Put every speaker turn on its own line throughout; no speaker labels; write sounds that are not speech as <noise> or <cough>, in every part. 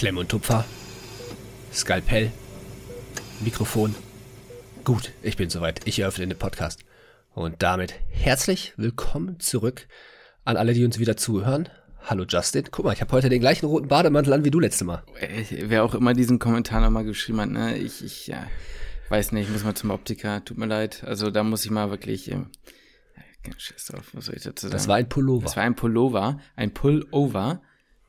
Klemm und Tupfer, Skalpell, Mikrofon. Gut, ich bin soweit. Ich eröffne den Podcast. Und damit herzlich willkommen zurück an alle, die uns wieder zuhören. Hallo Justin. Guck mal, ich habe heute den gleichen roten Bademantel an wie du letzte Mal.
Wer auch immer diesen Kommentar nochmal geschrieben hat, ne? Ich, ich ja, weiß nicht, ich muss mal zum Optiker. Tut mir leid. Also da muss ich mal wirklich. Äh, Scheiß drauf, was soll ich dazu sagen?
Das war ein Pullover.
Das war ein Pullover, ein Pullover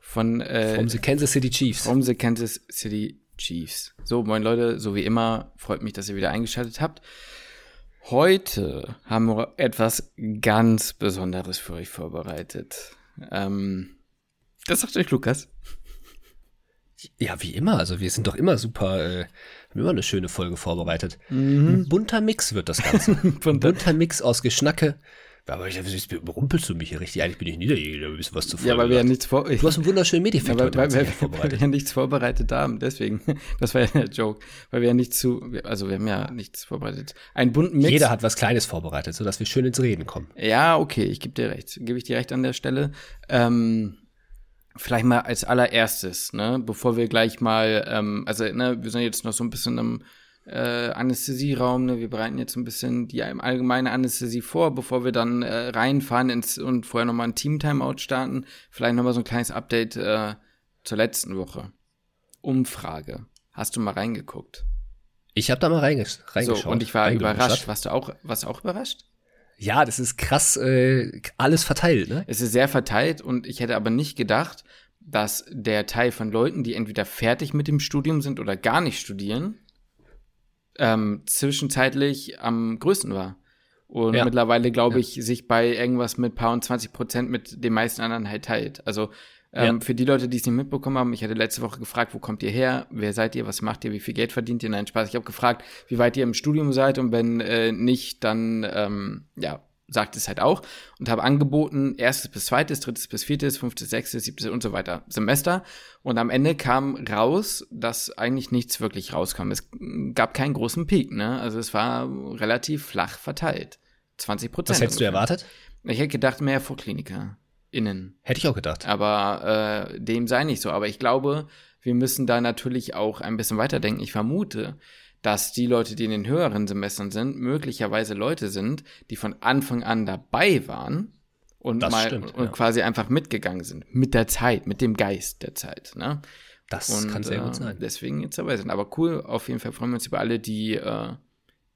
von äh,
From the Kansas City Chiefs.
From the Kansas City Chiefs. So, moin Leute, so wie immer, freut mich, dass ihr wieder eingeschaltet habt. Heute haben wir etwas ganz Besonderes für euch vorbereitet. Ähm, das sagt euch Lukas.
Ja, wie immer. Also wir sind doch immer super, äh, haben immer eine schöne Folge vorbereitet. Mhm. Ein bunter Mix wird das Ganze. <laughs> Ein bunter Mix aus Geschnacke, aber ich, überrumpelst du mich hier richtig? Eigentlich bin ich niederjäger, ein bisschen was zu
Ja, weil wir ja nichts vor.
Du hast einen wunderschönen Medifekt <laughs>
ja, weil, weil, weil, weil, wir ja nichts vorbereitet haben, deswegen. <laughs> Das war ja der Joke. Weil wir ja nichts zu, also wir haben ja nichts vorbereitet. Ein bunten Mix.
Jeder hat was Kleines vorbereitet, sodass wir schön ins Reden kommen.
Ja, okay, ich gebe dir recht. Gebe ich dir recht an der Stelle. Ähm, vielleicht mal als allererstes, ne, bevor wir gleich mal, ähm, also, ne, wir sind jetzt noch so ein bisschen im äh, Anästhesieraum. Ne? Wir bereiten jetzt ein bisschen die allgemeine Anästhesie vor, bevor wir dann äh, reinfahren ins, und vorher nochmal ein Team-Timeout starten. Vielleicht nochmal so ein kleines Update äh, zur letzten Woche. Umfrage. Hast du mal reingeguckt?
Ich habe da mal reinges reingeschaut.
So, und ich war überrascht. Warst du auch, warst du auch überrascht?
Ja, das ist krass äh, alles verteilt, ne?
Es ist sehr verteilt und ich hätte aber nicht gedacht, dass der Teil von Leuten, die entweder fertig mit dem Studium sind oder gar nicht studieren, ähm, zwischenzeitlich am größten war. Und ja. mittlerweile, glaube ich, ja. sich bei irgendwas mit paar und 20 Prozent mit den meisten anderen halt teilt. Also ähm, ja. für die Leute, die es nicht mitbekommen haben, ich hatte letzte Woche gefragt, wo kommt ihr her? Wer seid ihr? Was macht ihr? Wie viel Geld verdient ihr? Nein, Spaß. Ich habe gefragt, wie weit ihr im Studium seid und wenn äh, nicht, dann ähm, ja, sagt es halt auch und habe angeboten, erstes bis zweites, drittes bis viertes, fünftes, sechstes, siebtes und so weiter Semester. Und am Ende kam raus, dass eigentlich nichts wirklich rauskam. Es gab keinen großen Peak, ne? Also es war relativ flach verteilt. 20 Prozent.
Was hättest ungefähr. du erwartet?
Ich hätte gedacht, mehr Vorkliniker. Innen.
Hätte ich auch gedacht.
Aber äh, dem sei nicht so. Aber ich glaube, wir müssen da natürlich auch ein bisschen weiterdenken. Ich vermute, dass die Leute, die in den höheren Semestern sind, möglicherweise Leute sind, die von Anfang an dabei waren und das mal stimmt, und ja. quasi einfach mitgegangen sind mit der Zeit, mit dem Geist der Zeit. Ne?
Das und, kann sehr äh, gut sein.
Deswegen jetzt dabei sind. Aber cool, auf jeden Fall freuen wir uns über alle, die äh,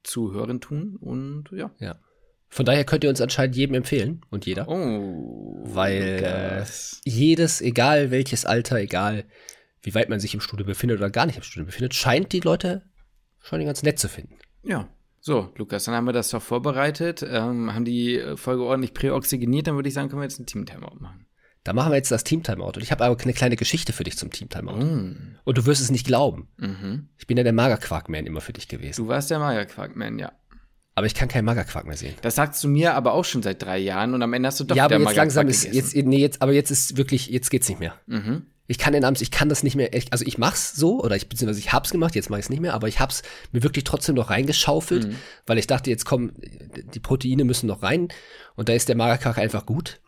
zuhören tun und ja.
Ja. Von daher könnt ihr uns anscheinend jedem empfehlen und jeder.
Oh.
Weil äh, jedes, egal welches Alter, egal wie weit man sich im Studio befindet oder gar nicht im Studio befindet, scheint die Leute schon ganz nett zu finden.
Ja. So, Lukas, dann haben wir das doch vorbereitet, ähm, haben die Folge ordentlich präoxygeniert, dann würde ich sagen, können wir jetzt ein Team-Timeout machen.
Da machen wir jetzt das Team-Timeout. Und ich habe aber eine kleine Geschichte für dich zum Team-Timeout. Mm. Und du wirst es nicht glauben. Mhm. Ich bin ja der Magerquark-Man immer für dich gewesen.
Du warst der Magerquark-Man, ja.
Aber ich kann keinen Magerquark mehr sehen.
Das sagst du mir aber auch schon seit drei Jahren und am Ende hast du doch
ja, aber jetzt langsam ist jetzt nee jetzt aber jetzt ist wirklich jetzt geht's nicht mehr. Mhm. Ich kann den Abends, ich kann das nicht mehr, also ich mach's so, oder ich, beziehungsweise ich hab's gemacht, jetzt mach ich's nicht mehr, aber ich hab's mir wirklich trotzdem noch reingeschaufelt, mhm. weil ich dachte, jetzt kommen, die Proteine müssen noch rein und da ist der Magerquark einfach gut.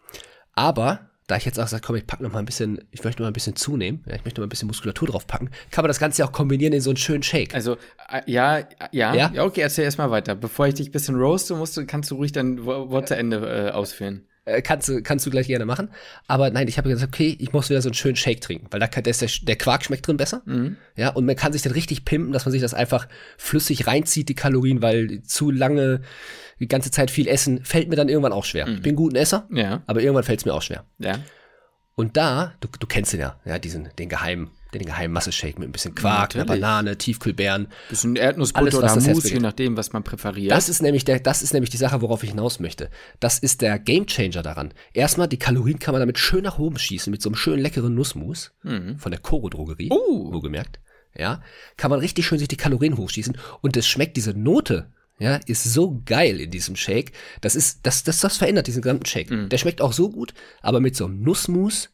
Aber, da ich jetzt auch sage, komm, ich pack noch mal ein bisschen, ich möchte noch mal ein bisschen zunehmen, ich möchte noch mal ein bisschen Muskulatur drauf packen, kann man das Ganze auch kombinieren in so einen schönen Shake.
Also, äh, ja, ja, ja, ja, okay, erzähl erstmal weiter. Bevor ich dich ein bisschen roaste, musst du, kannst du ruhig dein Wort zu Ende äh, ausführen.
Äh, kannst, du, kannst du gleich gerne machen. Aber nein, ich habe gesagt, okay, ich muss wieder so einen schönen Shake trinken, weil da, kann, der, der Quark schmeckt drin besser. Mhm. Ja, und man kann sich dann richtig pimpen, dass man sich das einfach flüssig reinzieht, die Kalorien, weil zu lange die ganze Zeit viel essen, fällt mir dann irgendwann auch schwer. Mhm. Ich bin ein guter Esser, ja. aber irgendwann fällt es mir auch schwer.
Ja.
Und da, du, du kennst den ja, ja, diesen, den geheimen, den geheimen Masse-Shake mit ein bisschen Quark, einer Banane, Tiefkühlbeeren.
Bisschen Erdnussbutter alles, oder Mousse, je nachdem, was man präferiert.
Das ist nämlich der, das ist nämlich die Sache, worauf ich hinaus möchte. Das ist der Gamechanger daran. Erstmal, die Kalorien kann man damit schön nach oben schießen, mit so einem schönen leckeren Nussmus mhm. von der Koro-Drogerie,
uh.
wo gemerkt. Ja, kann man richtig schön sich die Kalorien hochschießen und es schmeckt diese Note ja, ist so geil in diesem Shake. Das ist, das, das, das verändert diesen gesamten Shake. Mm. Der schmeckt auch so gut, aber mit so einem Nussmus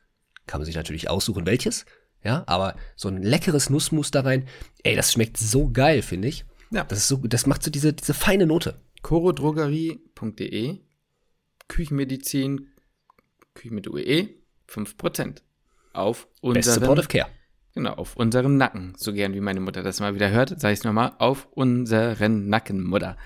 kann man sich natürlich aussuchen, welches. Ja, aber so ein leckeres Nussmus da rein, ey, das schmeckt so geil, finde ich. Ja. Das ist so, das macht so diese, diese feine Note.
chorodrogerie.de Küchenmedizin, Küchen mit UE, 5% auf unseren
Best Supportive Care.
Genau, auf unserem Nacken. So gern wie meine Mutter das mal wieder hört, sage ich es nochmal, auf unseren Nacken, Mutter.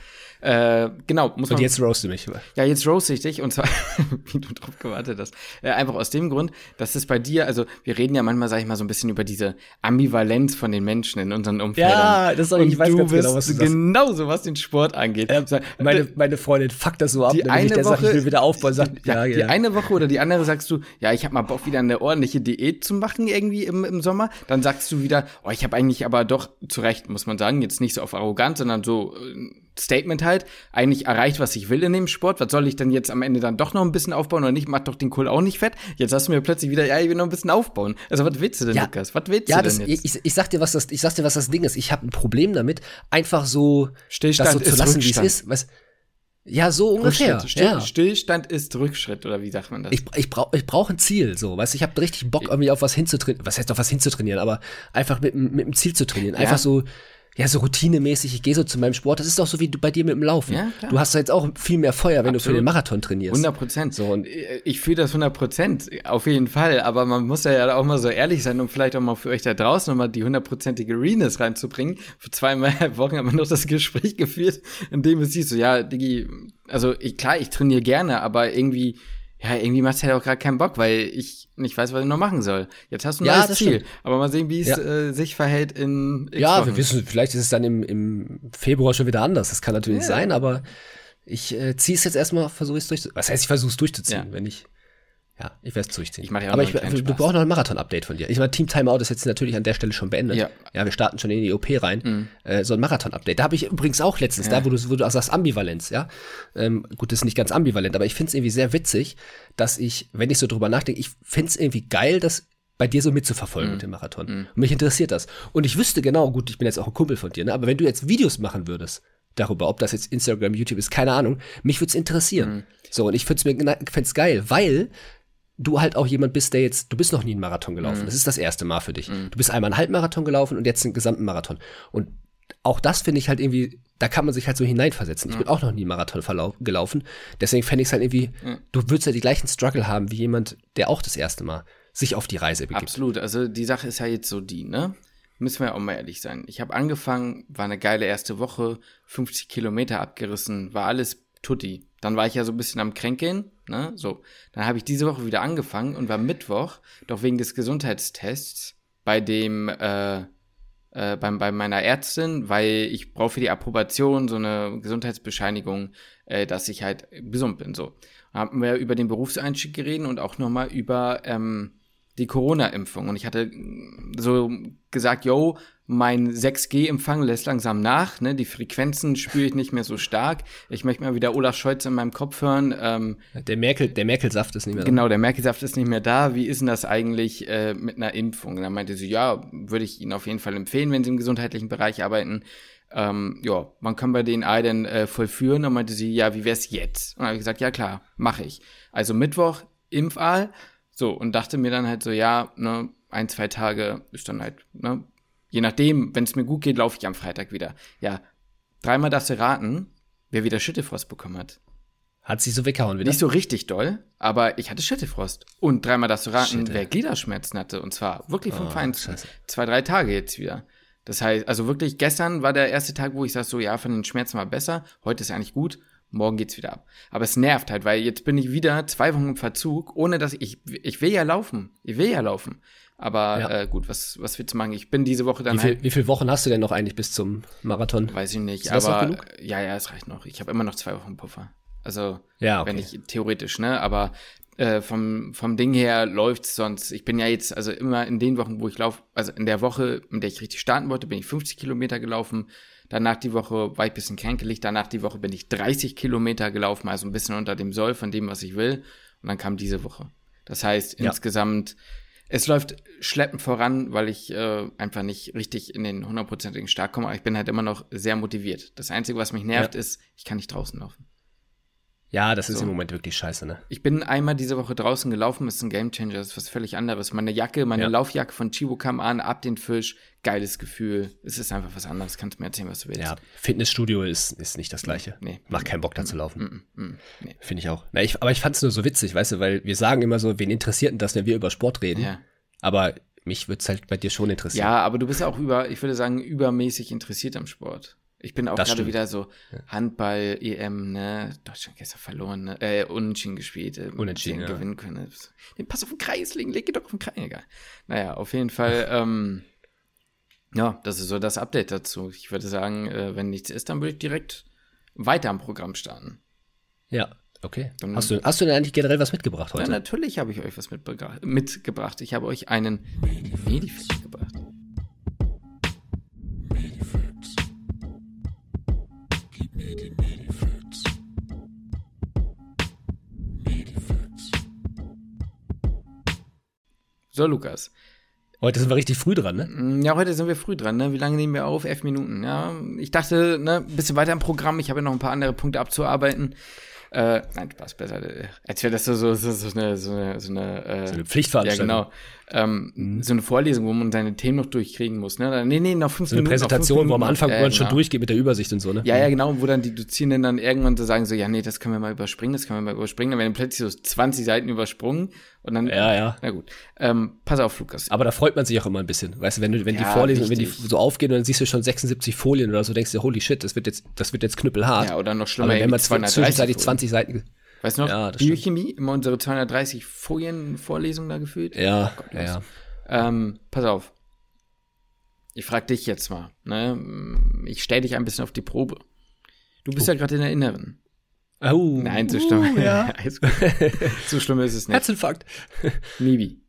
Äh, genau,
muss man. Und jetzt roaste mich.
Ja, jetzt roaste ich dich und zwar, <laughs> wie du drauf gewartet hast. Äh, einfach aus dem Grund, dass es bei dir, also wir reden ja manchmal, sag ich mal, so ein bisschen über diese Ambivalenz von den Menschen in unseren Umfeldern.
Ja, das soll ich, ich weiß ganz genau, was
du sagst. Genauso, was den Sport angeht.
Äh, meine, meine Freundin fuckt das so ab,
die
wenn
eine
ich der
Woche,
sage, ich will wieder aufbauen, sagt, <laughs>
ja, ja, Die eine Woche oder die andere sagst du, ja, ich habe mal Bock, wieder eine ordentliche Diät zu machen irgendwie im, im Sommer. Dann sagst du wieder, oh, ich habe eigentlich aber doch, zu Recht, muss man sagen, jetzt nicht so auf arrogant, sondern so äh, Statement halt, eigentlich erreicht, was ich will in dem Sport. Was soll ich denn jetzt am Ende dann doch noch ein bisschen aufbauen oder nicht? Mach doch den Kohl auch nicht fett. Jetzt hast du mir plötzlich wieder, ja, ich will noch ein bisschen aufbauen. Also was willst du denn,
ja,
Lukas? Was willst
ja,
du
denn
das,
jetzt? Ich, ich, sag dir, was das, ich sag dir, was das Ding ist. Ich habe ein Problem damit, einfach so
Stillstand
das so zu lassen, wie es ist. Was, ja, so ungefähr.
Still,
ja.
Stillstand ist Rückschritt, oder wie sagt man das?
Ich, ich brauche ich brauch ein Ziel, so, weißt ich habe richtig Bock, irgendwie auf was hinzutrainieren. Was heißt auf was hinzutrainieren, aber einfach mit, mit einem Ziel zu trainieren. Einfach ja. so, ja, so routinemäßig, ich gehe so zu meinem Sport. Das ist doch so wie du bei dir mit dem Laufen. Ja. Du hast jetzt auch viel mehr Feuer, wenn Absolut. du für den Marathon trainierst.
100 Prozent. So, und ich fühle das 100 Prozent, auf jeden Fall. Aber man muss ja auch mal so ehrlich sein, um vielleicht auch mal für euch da draußen nochmal die hundertprozentige Realness reinzubringen. Vor zweieinhalb <laughs> Wochen haben wir noch das Gespräch <laughs> geführt, in dem es hieß so, ja, Digi, also ich, klar, ich trainiere gerne, aber irgendwie ja, irgendwie macht es halt auch gerade keinen Bock, weil ich nicht weiß, was ich noch machen soll. Jetzt hast du ein ja, neues Ziel. Stimmt. Aber mal sehen, wie es ja. äh, sich verhält in
X Ja, wir wissen, vielleicht ist es dann im, im Februar schon wieder anders. Das kann natürlich ja. sein, aber ich äh, ziehe es jetzt erstmal, versuche es durchzuziehen. Was heißt, ich versuche es durchzuziehen, wenn ich ja, ich werde es durchziehen. Ich mache ja auch Aber ich, du brauchst noch ein Marathon-Update von dir. Ich meine, Team Timeout ist jetzt natürlich an der Stelle schon beendet. Ja, ja wir starten schon in die OP rein. Mhm. Äh, so ein Marathon-Update. Da habe ich übrigens auch letztens, ja. da wo du, wo du sagst, Ambivalenz, ja. Ähm, gut, das ist nicht ganz ambivalent, aber ich finde es irgendwie sehr witzig, dass ich, wenn ich so drüber nachdenke, ich finde es irgendwie geil, dass bei dir so mitzuverfolgen mhm. mit dem Marathon. Mhm. Und mich interessiert das. Und ich wüsste genau, gut, ich bin jetzt auch ein Kumpel von dir, ne? aber wenn du jetzt Videos machen würdest, darüber, ob das jetzt Instagram, YouTube ist, keine Ahnung, mich würde es interessieren. Mhm. So, und ich finde es geil, weil du halt auch jemand bist, der jetzt, du bist noch nie einen Marathon gelaufen. Mhm. Das ist das erste Mal für dich. Mhm. Du bist einmal einen Halbmarathon gelaufen und jetzt einen gesamten Marathon. Und auch das finde ich halt irgendwie, da kann man sich halt so hineinversetzen. Ich bin auch noch nie einen Marathon gelaufen. Deswegen fände ich es halt irgendwie, du würdest ja die gleichen Struggle haben wie jemand, der auch das erste Mal sich auf die Reise begibt.
Absolut. Also die Sache ist ja jetzt so die, ne? Müssen wir auch mal ehrlich sein. Ich habe angefangen, war eine geile erste Woche, 50 Kilometer abgerissen, war alles tutti. Dann war ich ja so ein bisschen am Kränkeln, ne? So. Dann habe ich diese Woche wieder angefangen und war Mittwoch, doch wegen des Gesundheitstests bei dem, äh, äh, beim, bei meiner Ärztin, weil ich brauche für die Approbation so eine Gesundheitsbescheinigung, äh, dass ich halt gesund bin. So. Haben wir über den Berufseinstieg geredet und auch nochmal über ähm, die Corona-Impfung. Und ich hatte so gesagt, yo, mein 6G-Empfang lässt langsam nach, ne? Die Frequenzen spüre ich nicht mehr so stark. Ich möchte mal wieder Olaf Scholz in meinem Kopf hören. Ähm,
der Merkel, der Merkel-Saft ist nicht mehr
da. Genau, der Merkel-Saft ist nicht mehr da. Wie ist denn das eigentlich äh, mit einer Impfung? Und dann meinte sie, ja, würde ich Ihnen auf jeden Fall empfehlen, wenn Sie im gesundheitlichen Bereich arbeiten. Ähm, ja, wann kann wir den Ei denn äh, vollführen? Und meinte sie, ja, wie wär's jetzt? Und dann habe ich gesagt, ja klar, mache ich. Also Mittwoch, Impfahl. So, und dachte mir dann halt so, ja, ne, ein, zwei Tage ist dann halt, ne, Je nachdem, wenn es mir gut geht, laufe ich am Freitag wieder. Ja, dreimal darfst du raten, wer wieder Schüttefrost bekommen hat.
Hat sich so weggehauen wieder?
Nicht so richtig doll, aber ich hatte Schüttefrost. Und dreimal darfst du raten, Shit, wer Gliederschmerzen hatte. Und zwar wirklich vom oh, Feinsten. Zwei, drei Tage jetzt wieder. Das heißt, also wirklich, gestern war der erste Tag, wo ich sag so, ja, von den Schmerzen war besser. Heute ist eigentlich gut. Morgen geht's wieder ab. Aber es nervt halt, weil jetzt bin ich wieder zwei Wochen im Verzug, ohne dass ich, ich will ja laufen. Ich will ja laufen. Aber ja. äh, gut, was, was willst du machen? Ich bin diese Woche dann
wie viel,
halt.
Wie viele Wochen hast du denn noch eigentlich bis zum Marathon?
Weiß ich nicht. Ist aber ja, ja, es reicht noch. Ich habe immer noch zwei Wochen Puffer. Also ja, okay. wenn ich theoretisch, ne? Aber äh, vom, vom Ding her läuft's sonst. Ich bin ja jetzt, also immer in den Wochen, wo ich laufe, also in der Woche, in der ich richtig starten wollte, bin ich 50 Kilometer gelaufen. Danach die Woche war ich bisschen kränkelig. Danach die Woche bin ich 30 Kilometer gelaufen, also ein bisschen unter dem Soll von dem, was ich will. Und dann kam diese Woche. Das heißt, ja. insgesamt es läuft schleppend voran, weil ich äh, einfach nicht richtig in den hundertprozentigen Start komme. Aber ich bin halt immer noch sehr motiviert. Das Einzige, was mich nervt, ja. ist, ich kann nicht draußen laufen.
Ja, das ist im Moment wirklich scheiße, ne?
Ich bin einmal diese Woche draußen gelaufen, ist ein Gamechanger, das ist was völlig anderes. Meine Jacke, meine ja. Laufjacke von Chibo kam an, ab den Fisch, geiles Gefühl. Es ist einfach was anderes, kannst mir erzählen, was du willst. Ja,
Fitnessstudio ist, ist nicht das gleiche. Nee. nee. Macht keinen Bock da zu laufen. Mm, mm, mm, nee. Finde ich auch. Na, ich, aber ich fand es nur so witzig, weißt du, weil wir sagen immer so, wen interessiert denn das, wenn wir über Sport reden? Ja. Aber mich würde es halt bei dir schon interessieren.
Ja, aber du bist auch über, ich würde sagen, übermäßig interessiert am Sport. Ich bin auch gerade wieder so Handball, EM, ne? Deutschland gestern verloren, ne? Äh, unentschieden gespielt. Äh,
unentschieden, ja.
gewinnen können. Den Pass auf den Kreis legen, leg doch auf den Kreis. Egal. Naja, auf jeden Fall, <laughs> ähm, ja, das ist so das Update dazu. Ich würde sagen, äh, wenn nichts ist, dann würde ich direkt weiter am Programm starten.
Ja, okay. Dann, hast, du, hast du denn eigentlich generell was mitgebracht heute?
Ja, natürlich habe ich euch was mitgebracht. Ich habe euch einen Medifit mitgebracht. So, Lukas.
Heute sind wir richtig früh dran, ne?
Mm, ja, heute sind wir früh dran, ne? Wie lange nehmen wir auf? Elf Minuten, ja. Ich dachte, ne, ein bisschen weiter im Programm. Ich habe ja noch ein paar andere Punkte abzuarbeiten. Äh, nein, Spaß besser. Als wäre das so, so, so, so eine, so eine, so eine,
äh, so eine Pflichtveranstaltung.
Ja, genau. Ähm, mhm. So eine Vorlesung, wo man seine Themen noch durchkriegen muss. Ne? Nee, nee, noch fünf
so eine
Minuten.
Präsentation,
Minuten,
wo am Anfang
äh,
man schon
genau.
durchgeht mit der Übersicht und so, ne?
Ja, ja, genau. Wo dann die Dozierenden dann irgendwann so sagen so, ja, nee, das können wir mal überspringen, das können wir mal überspringen. Dann werden plötzlich so 20 Seiten übersprungen und dann.
Ja, ja.
Na gut. Ähm, pass auf, Lukas.
Aber da freut man sich auch immer ein bisschen. Weißt du, wenn du, wenn
Ja,
die Vorlesungen, wenn die so aufgehen und dann siehst du schon 76 Folien oder so, denkst du, holy shit, das wird jetzt, das wird jetzt knüppelhart.
Ja, oder noch schlimmer,
Aber wenn man
irgendwie 230
zwischenzeitlich
Folien.
20 Seiten.
Weißt du noch,
Ja, das stimmt.
Biochemie, immer unsere 230 Folien-Vorlesung da gefühlt?
Ja,
Gottlos.
ja, ja.
Ähm, pass auf. Ich frag dich jetzt mal. Ne? Ich stell dich ein bisschen auf die Probe. Du bist ja gerade in der Inneren.
Oh,
Nein, so schlimm.
Uh, ja. <laughs>
So schlimm ist es nicht.
Herzinfarkt.
Mibi.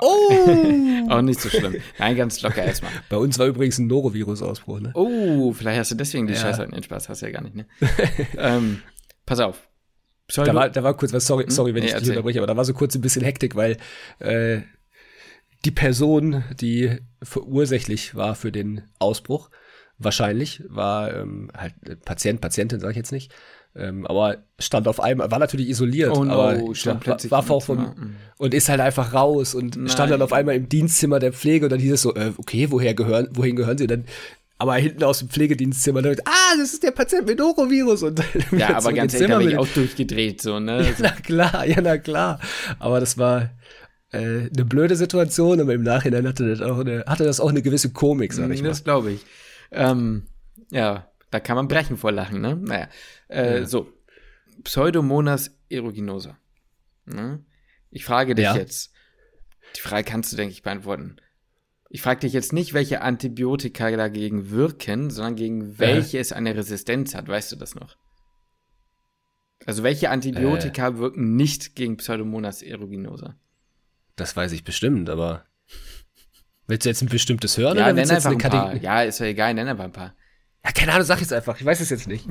Oh!
Auch nicht so schlimm. Nein, ganz locker erstmal. <laughs>
Bei uns war übrigens ein Norovirus-Ausbruch, ne?
Oh, vielleicht hast du deswegen die
Ja.
Scheiße. Nein, Spaß hast du ja gar nicht, ne? <laughs> ähm, pass auf. Pseudo
Da war, da war kurz was, sorry, sorry, wenn
Nee,
ich dich unterbreche, aber da war so kurz ein bisschen Hektik, weil äh, die Person, die verursächlich war für den Ausbruch, wahrscheinlich, war ähm, halt äh, Patient, Patientin, sage ich jetzt nicht, ähm, aber stand auf einmal, war natürlich isoliert,
Oh no,
aber
stand
war,
plötzlich
war auch vom. Und ist halt einfach raus und
Nein.
stand dann auf einmal im Dienstzimmer der Pflege und dann hieß es so, äh, okay, woher gehören, wohin gehören sie? Und dann aber hinten aus dem Pflegedienstzimmer, dann, ah, das ist der Patient mit Norovirus. Und dann
Ja, aber ganz ehrlich, da bin ich auch durchgedreht, so, ne? <laughs>
ja, na klar, ja, na klar. Aber das war äh, eine blöde Situation, aber im Nachhinein hatte das auch eine, hatte das auch eine gewisse Komik, sag ich mal.
Das glaube ich. Ähm, ja, da kann man brechen vor Lachen, ne? Naja. Äh,
Ja.
So. Pseudomonas aeruginosa. Ne? Ich frage dich
Ja.
jetzt. Die Frage kannst du, denke ich, beantworten. Ich frage dich jetzt nicht, welche Antibiotika dagegen wirken, sondern gegen welche es eine Resistenz hat. Weißt du das noch? Also welche Antibiotika
Äh.
wirken nicht gegen Pseudomonas aeruginosa?
Das weiß ich bestimmt, aber willst du jetzt ein bestimmtes hören
Ja,
oder
nenn einfach ein paar. Ja, ist ja egal, nenn einfach ein paar.
Ja, keine Ahnung, sag jetzt einfach. Ich weiß es jetzt nicht.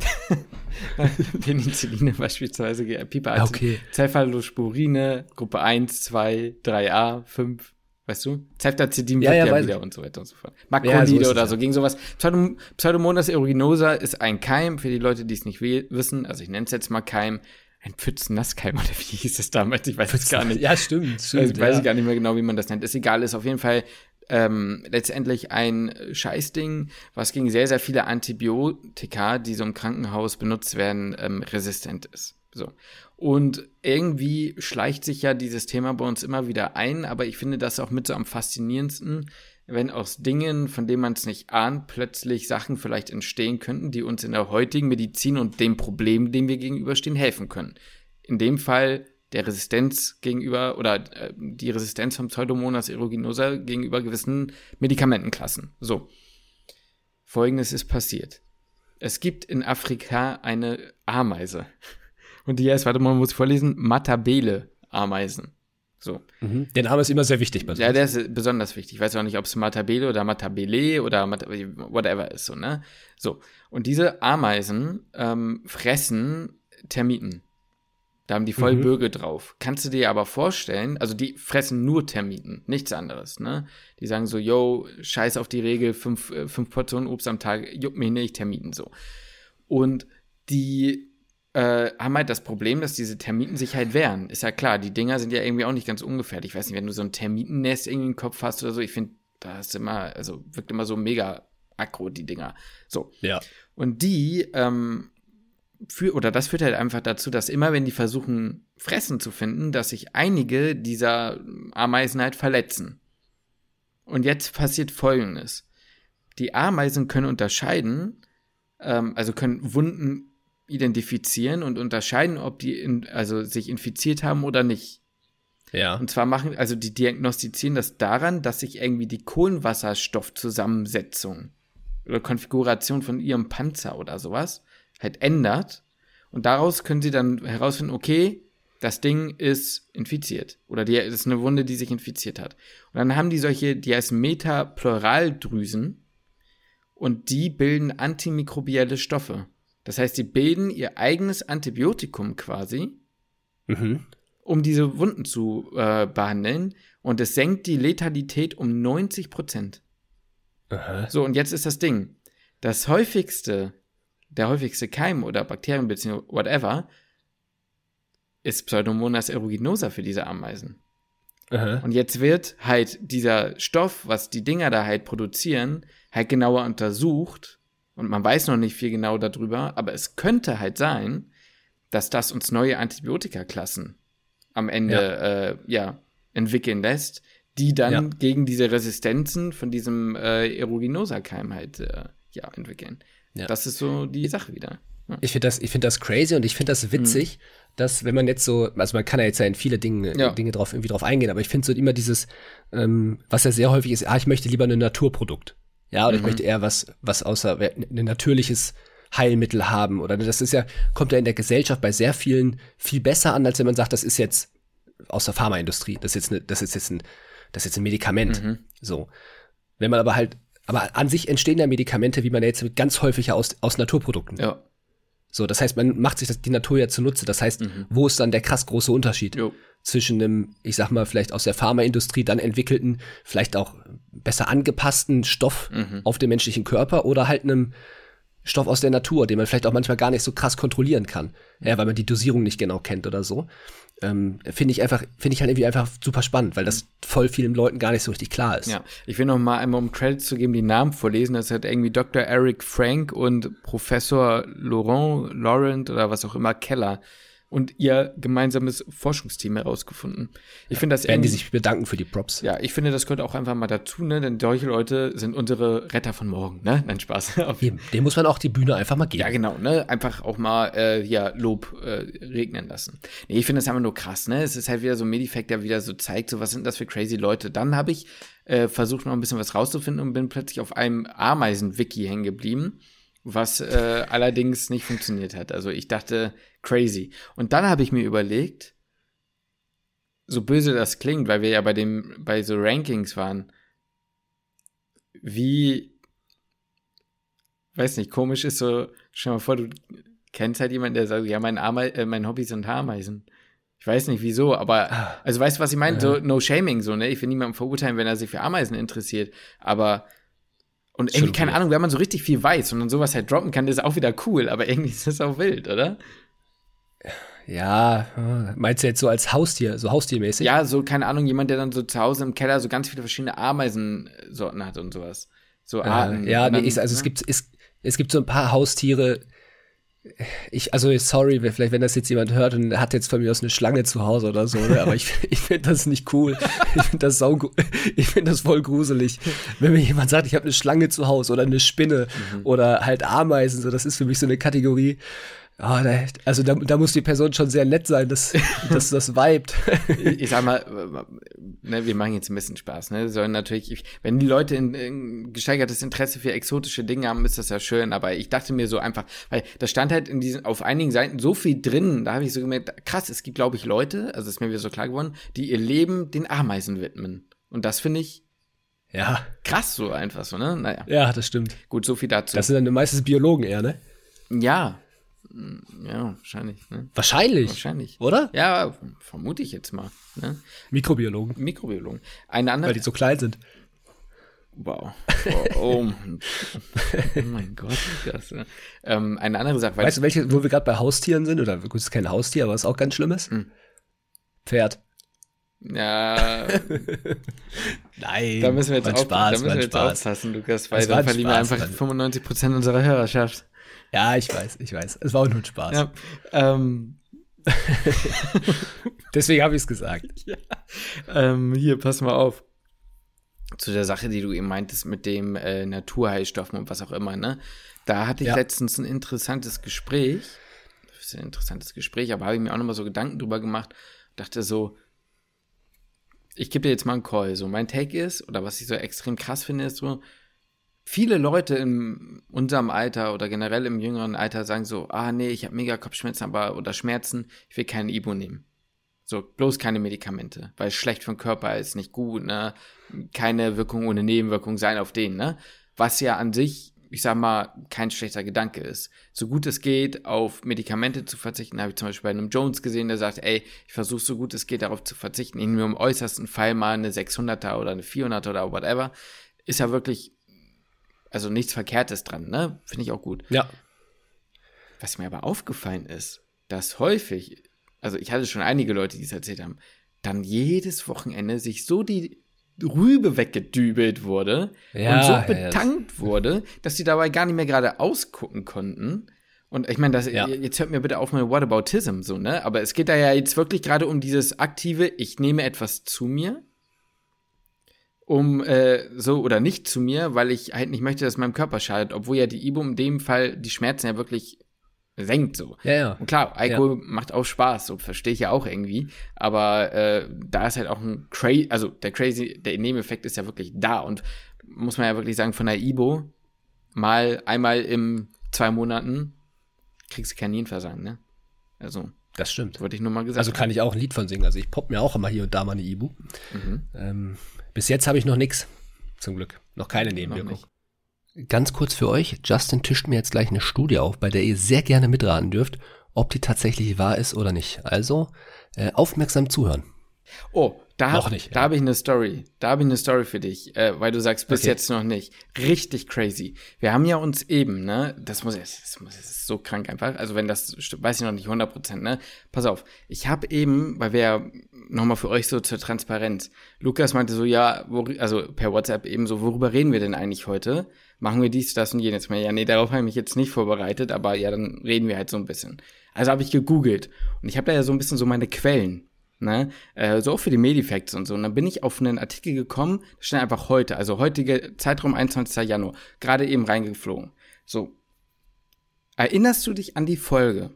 <laughs>
Penicilline beispielsweise, Pipa,
Ja, okay.
Cephalosporine, Gruppe 1, 2, 3a, 5, weißt du? Ceftazidin
Ja,
wirkt
ja,
ja, wieder
ich.
und so weiter und so fort.
Ja,
Makrolide
so ist es
oder
ja.
so, gegen sowas. Pseudom Pseudomonas aeruginosa ist ein Keim, für die Leute, die es nicht wissen, also ich nenne es jetzt mal Keim, ein Pfützennasskeim oder wie hieß es damals, ich weiß es gar nicht.
Ja, stimmt,
Also
stimmt.
ich weiß
ja.
gar nicht mehr genau, wie man das nennt. Ist egal, ist auf jeden Fall ähm, letztendlich ein Scheißding, was gegen sehr, sehr viele Antibiotika, die so im Krankenhaus benutzt werden, ähm, resistent ist. So. Und irgendwie schleicht sich ja dieses Thema bei uns immer wieder ein, aber ich finde das auch mit so am faszinierendsten, wenn aus Dingen, von denen man es nicht ahnt, plötzlich Sachen vielleicht entstehen könnten, die uns in der heutigen Medizin und dem Problem, dem wir gegenüberstehen, helfen können. In dem Fall der Resistenz gegenüber oder äh, die Resistenz von Pseudomonas aeruginosa gegenüber gewissen Medikamentenklassen. So. Folgendes ist passiert. Es gibt in Afrika eine Ameise. <laughs> Und die heißt, warte mal, muss ich vorlesen, Matabele-Ameisen. So.
Mhm. Der Name ist immer sehr wichtig bei
Ja, der ist besonders wichtig. Ich weiß auch nicht, ob es Matabele oder Matabele oder Mat whatever ist, so, ne? So. Und diese Ameisen ähm, fressen Termiten. Da haben die voll
Mhm.
Bürger drauf. Kannst du dir aber vorstellen, also die fressen nur Termiten, nichts anderes, ne? Die sagen so, yo, scheiß auf die Regel, fünf, äh, fünf Portionen Obst am Tag, juckt mich nicht, Termiten so. Und die äh, haben halt das Problem, dass diese Termiten sich halt wehren. Ist ja klar, die Dinger sind ja irgendwie auch nicht ganz ungefährlich. Ich weiß nicht, wenn du so ein Termitennest irgendwie im Kopf hast oder so, ich finde, da ist immer, also wirkt immer so mega aggro, die Dinger. So.
Ja.
Und die, ähm, für, oder das führt halt einfach dazu, dass immer, wenn die versuchen, Fressen zu finden, dass sich einige dieser Ameisen halt verletzen. Und jetzt passiert Folgendes. Die Ameisen können unterscheiden, ähm, also können Wunden identifizieren und unterscheiden, ob die in, also sich infiziert haben oder nicht.
Ja.
Und zwar machen, also die diagnostizieren das daran, dass sich irgendwie die Kohlenwasserstoffzusammensetzung oder Konfiguration von ihrem Panzer oder sowas halt ändert. Und daraus können sie dann herausfinden, okay, das Ding ist infiziert. Oder die, das ist eine Wunde, die sich infiziert hat. Und dann haben die solche, die heißen Metapleuraldrüsen. Und die bilden antimikrobielle Stoffe. Das heißt, die bilden ihr eigenes Antibiotikum quasi,
Mhm.
um diese Wunden zu äh, behandeln. Und es senkt die Letalität um 90 Prozent. So, und jetzt ist das Ding. Das häufigste, der häufigste Keim oder Bakterien bzw. whatever, ist Pseudomonas aeruginosa für diese Ameisen.
Aha.
Und jetzt wird halt dieser Stoff, was die Dinger da halt produzieren, halt genauer untersucht. Und man weiß noch nicht viel genau darüber, aber es könnte halt sein, dass das uns neue Antibiotikaklassen am Ende ja, äh, ja entwickeln lässt, die dann
Ja.
gegen diese Resistenzen von diesem äh, Aeruginosa-Keim halt äh, ja, entwickeln.
Ja.
Das ist so die Sache wieder. Ja.
Ich finde das, ich finde das crazy und ich finde das witzig, dass wenn man jetzt so, also man kann ja jetzt ja in viele Dinge,
Ja.
Dinge drauf, irgendwie drauf eingehen, aber ich finde so immer dieses, ähm, was ja sehr häufig ist, ah, ich möchte lieber ein Naturprodukt. Ja, oder ich möchte eher was, was außer, ein natürliches Heilmittel haben. Oder das ist ja, kommt ja in der Gesellschaft bei sehr vielen viel besser an, als wenn man sagt, das ist jetzt aus der Pharmaindustrie, das ist jetzt, ne, das ist jetzt ein, das ist jetzt ein Medikament. So. Wenn man aber halt, aber an sich entstehen ja Medikamente, wie man ja jetzt ganz häufig ja aus, aus Naturprodukten.
Ja.
So, das heißt, man macht sich das, die Natur ja zunutze. Das heißt, wo ist dann der krass große Unterschied
Jo.
zwischen einem, ich sag mal, vielleicht aus der Pharmaindustrie dann entwickelten, vielleicht auch besser angepassten Stoff auf den menschlichen Körper oder halt einem Stoff aus der Natur, den man vielleicht auch manchmal gar nicht so krass kontrollieren kann, ja, weil man die Dosierung nicht genau kennt oder so. Ähm, finde ich einfach, finde ich halt irgendwie einfach super spannend, weil das voll vielen Leuten gar nicht so richtig klar ist.
Ja, ich will noch mal einmal, um Credits zu geben, die Namen vorlesen. Das hat irgendwie Dr. Eric Frank und Professor Laurent, Laurent oder was auch immer, Keller und ihr gemeinsames Forschungsteam herausgefunden. Ich finde das
Werden die sich bedanken für die Props.
ja, ich finde, das gehört auch einfach mal dazu, ne? Denn solche Leute sind unsere Retter von morgen, ne? Nein, Spaß. <laughs>
Dem, dem muss man auch die Bühne einfach mal geben.
ja, genau, ne? Einfach auch mal äh, ja, Lob äh, regnen lassen. Nee, ich finde das einfach nur krass, ne? Es ist halt wieder so ein Medifact, der wieder so zeigt, so was sind das für crazy Leute. Dann habe ich äh, versucht, noch ein bisschen was rauszufinden und bin plötzlich auf einem Ameisen-Wiki hängen geblieben, was äh, allerdings nicht funktioniert hat. Also ich dachte, crazy. Und dann habe ich mir überlegt, so böse das klingt, weil wir ja bei dem, bei so Rankings waren, wie, weiß nicht, komisch ist so, stell dir mal vor, du kennst halt jemanden, der sagt, ja, mein, Ame äh, mein Hobby sind Ameisen. Ich weiß nicht wieso, aber, also weißt du, was ich meine? So, no shaming, so, ne? Ich will niemanden verurteilen, wenn er sich für Ameisen interessiert, aber, und irgendwie, keine
weird.
Ahnung, wenn man so richtig viel weiß und dann sowas halt droppen kann, ist auch wieder cool, aber irgendwie <laughs> ist das auch wild, oder?
Ja, meinst du jetzt so als Haustier, so haustiermäßig?
Ja, so, keine Ahnung, jemand, der dann so zu Hause im Keller so ganz viele verschiedene Ameisensorten hat und sowas. So Arten.
Ja,
Und
nee,
dann,
ich, also es
ne?
gibt, es, es gibt so ein paar Haustiere. Ich, also sorry, vielleicht wenn das jetzt jemand hört und hat jetzt von mir aus eine Schlange zu Hause oder so, ne? aber ich, <laughs> ich finde das nicht cool. Ich finde das sau, <laughs> ich finde das voll gruselig. Wenn mir jemand sagt, ich habe eine Schlange zu Hause oder eine Spinne
Mhm.
oder halt Ameisen, so das ist für mich so eine Kategorie. Ah, da, also da, da muss die Person schon sehr nett sein, dass, <laughs> dass das vibet.
ich, ich sag mal, ne, wir machen jetzt ein bisschen Spaß, ne? Sollen natürlich, ich, wenn die Leute ein, ein gesteigertes Interesse für exotische Dinge haben, ist das ja schön, aber ich dachte mir so einfach, weil da stand halt in diesen, auf einigen Seiten so viel drin, da habe ich so gemerkt, krass, es gibt, glaube ich, Leute, also ist mir wieder so klar geworden, die ihr Leben den Ameisen widmen. Und das finde ich
Ja,
krass so einfach so, ne? Naja,
ja, das stimmt.
gut, so viel dazu.
Das sind dann meistens Biologen eher, ne?
ja. Hm, Ja, wahrscheinlich, ne?
Wahrscheinlich.
Wahrscheinlich.
Oder?
Ja, vermute ich jetzt mal. Ne?
Mikrobiologen,
Mikrobiologen. Eine andere.
weil die so klein sind.
Wow. Oh, oh, mein- <laughs> oh mein Gott, das, äh, ähm, eine andere Sache, weil
Weißt du, welche, wo wir gerade bei Haustieren sind? Oder gut, es ist kein Haustier, aber ist auch ganz Schlimmes?
Hm.
Pferd.
ja, <laughs>
Nein.
da müssen wir jetzt, auf,
Spaß,
da müssen wir jetzt
Spaß.
aufpassen, Lukas, weil dann verlieren wir einfach
Mann.
95 Prozent unserer Hörerschaft.
Ja, ich weiß, ich weiß. Es war auch nur ein Spaß.
Ja, ähm, <laughs>
Deswegen habe ich es gesagt. <laughs>
ähm, hier, pass mal auf. zu der Sache, die du eben meintest mit dem äh, Naturheilstoffen und was auch immer, ne? Da hatte ich ja. letztens ein interessantes Gespräch. Das ist ein interessantes Gespräch, aber habe ich mir auch nochmal so Gedanken drüber gemacht. Dachte so, ich gebe dir jetzt mal einen Call. So, mein Take ist, oder was ich so extrem krass finde, ist so, viele Leute in unserem Alter oder generell im jüngeren Alter sagen so, ah nee, ich habe mega Kopfschmerzen aber, oder Schmerzen, ich will keinen Ibo nehmen. So, bloß keine Medikamente, weil schlecht für den Körper ist nicht gut, ne? Keine Wirkung ohne Nebenwirkung sein auf den, ne? Was ja an sich, ich sag mal, kein schlechter Gedanke ist. So gut es geht, auf Medikamente zu verzichten, habe ich zum Beispiel bei einem Jones gesehen, der sagt, ey, ich versuche so gut es geht, darauf zu verzichten, nur im äußersten Fall mal eine 600er oder eine 400er oder whatever, ist ja wirklich, also nichts Verkehrtes dran, ne? Finde ich auch gut.
Ja.
Was mir aber aufgefallen ist, dass häufig also ich hatte schon einige Leute, die es erzählt haben, dann jedes Wochenende sich so die Rübe weggedübelt wurde ja, und so betankt ja, wurde, dass sie dabei gar nicht mehr gerade ausgucken konnten. Und ich meine, das, ja. jetzt hört mir bitte auf mit Whataboutism, so, ne? Aber es geht da ja jetzt wirklich gerade um dieses aktive, ich nehme etwas zu mir, um äh, so oder nicht zu mir, weil ich halt nicht möchte, dass meinem Körper schadet, obwohl ja die Ibo in dem Fall die Schmerzen ja wirklich senkt so.
Ja, ja.
Und klar, Alkohol ja. macht auch Spaß, so verstehe ich ja auch irgendwie. Aber äh, da ist halt auch ein crazy, also der crazy, der Nebeneffekt ist ja wirklich da und muss man ja wirklich sagen, von der Ibo mal einmal im zwei Monaten kriegst du Kaninversagen, ne? Also.
Das stimmt.
Wollte ich nur mal gesagt.
Also kann ich auch ein Lied von singen. Also ich pop mir auch immer hier und da mal eine Ibu. Mhm. Ähm, bis jetzt habe ich noch nichts. Zum Glück. Noch keine Nebenwirkung. Noch Ganz kurz für euch, Justin tischt mir jetzt gleich eine Studie auf, bei der ihr sehr gerne mitraten dürft, ob die tatsächlich wahr ist oder nicht. Also äh, aufmerksam zuhören.
Oh, da habe ja. hab ich eine Story. Da habe ich eine Story für dich, äh, weil du sagst, bis okay. jetzt noch nicht. Richtig crazy. Wir haben ja uns eben, ne, das muss, das, muss, das ist so krank einfach. Also wenn das, weiß ich noch nicht 100 Prozent, ne. Pass auf. Ich habe eben, weil wir ja nochmal für euch so zur Transparenz. Lukas meinte so, ja, wo, also per WhatsApp eben so, worüber reden wir denn eigentlich heute? machen wir dies, das und jenes mal. Ja, nee, darauf habe ich mich jetzt nicht vorbereitet, aber ja, dann reden wir halt so ein bisschen. Also habe ich gegoogelt und ich habe da ja so ein bisschen so meine Quellen, ne, äh, so auch für die Medifacts und so. Und dann bin ich auf einen Artikel gekommen, schnell einfach heute, also heutige Zeitraum 21. Januar, gerade eben reingeflogen. So. Erinnerst du dich an die Folge,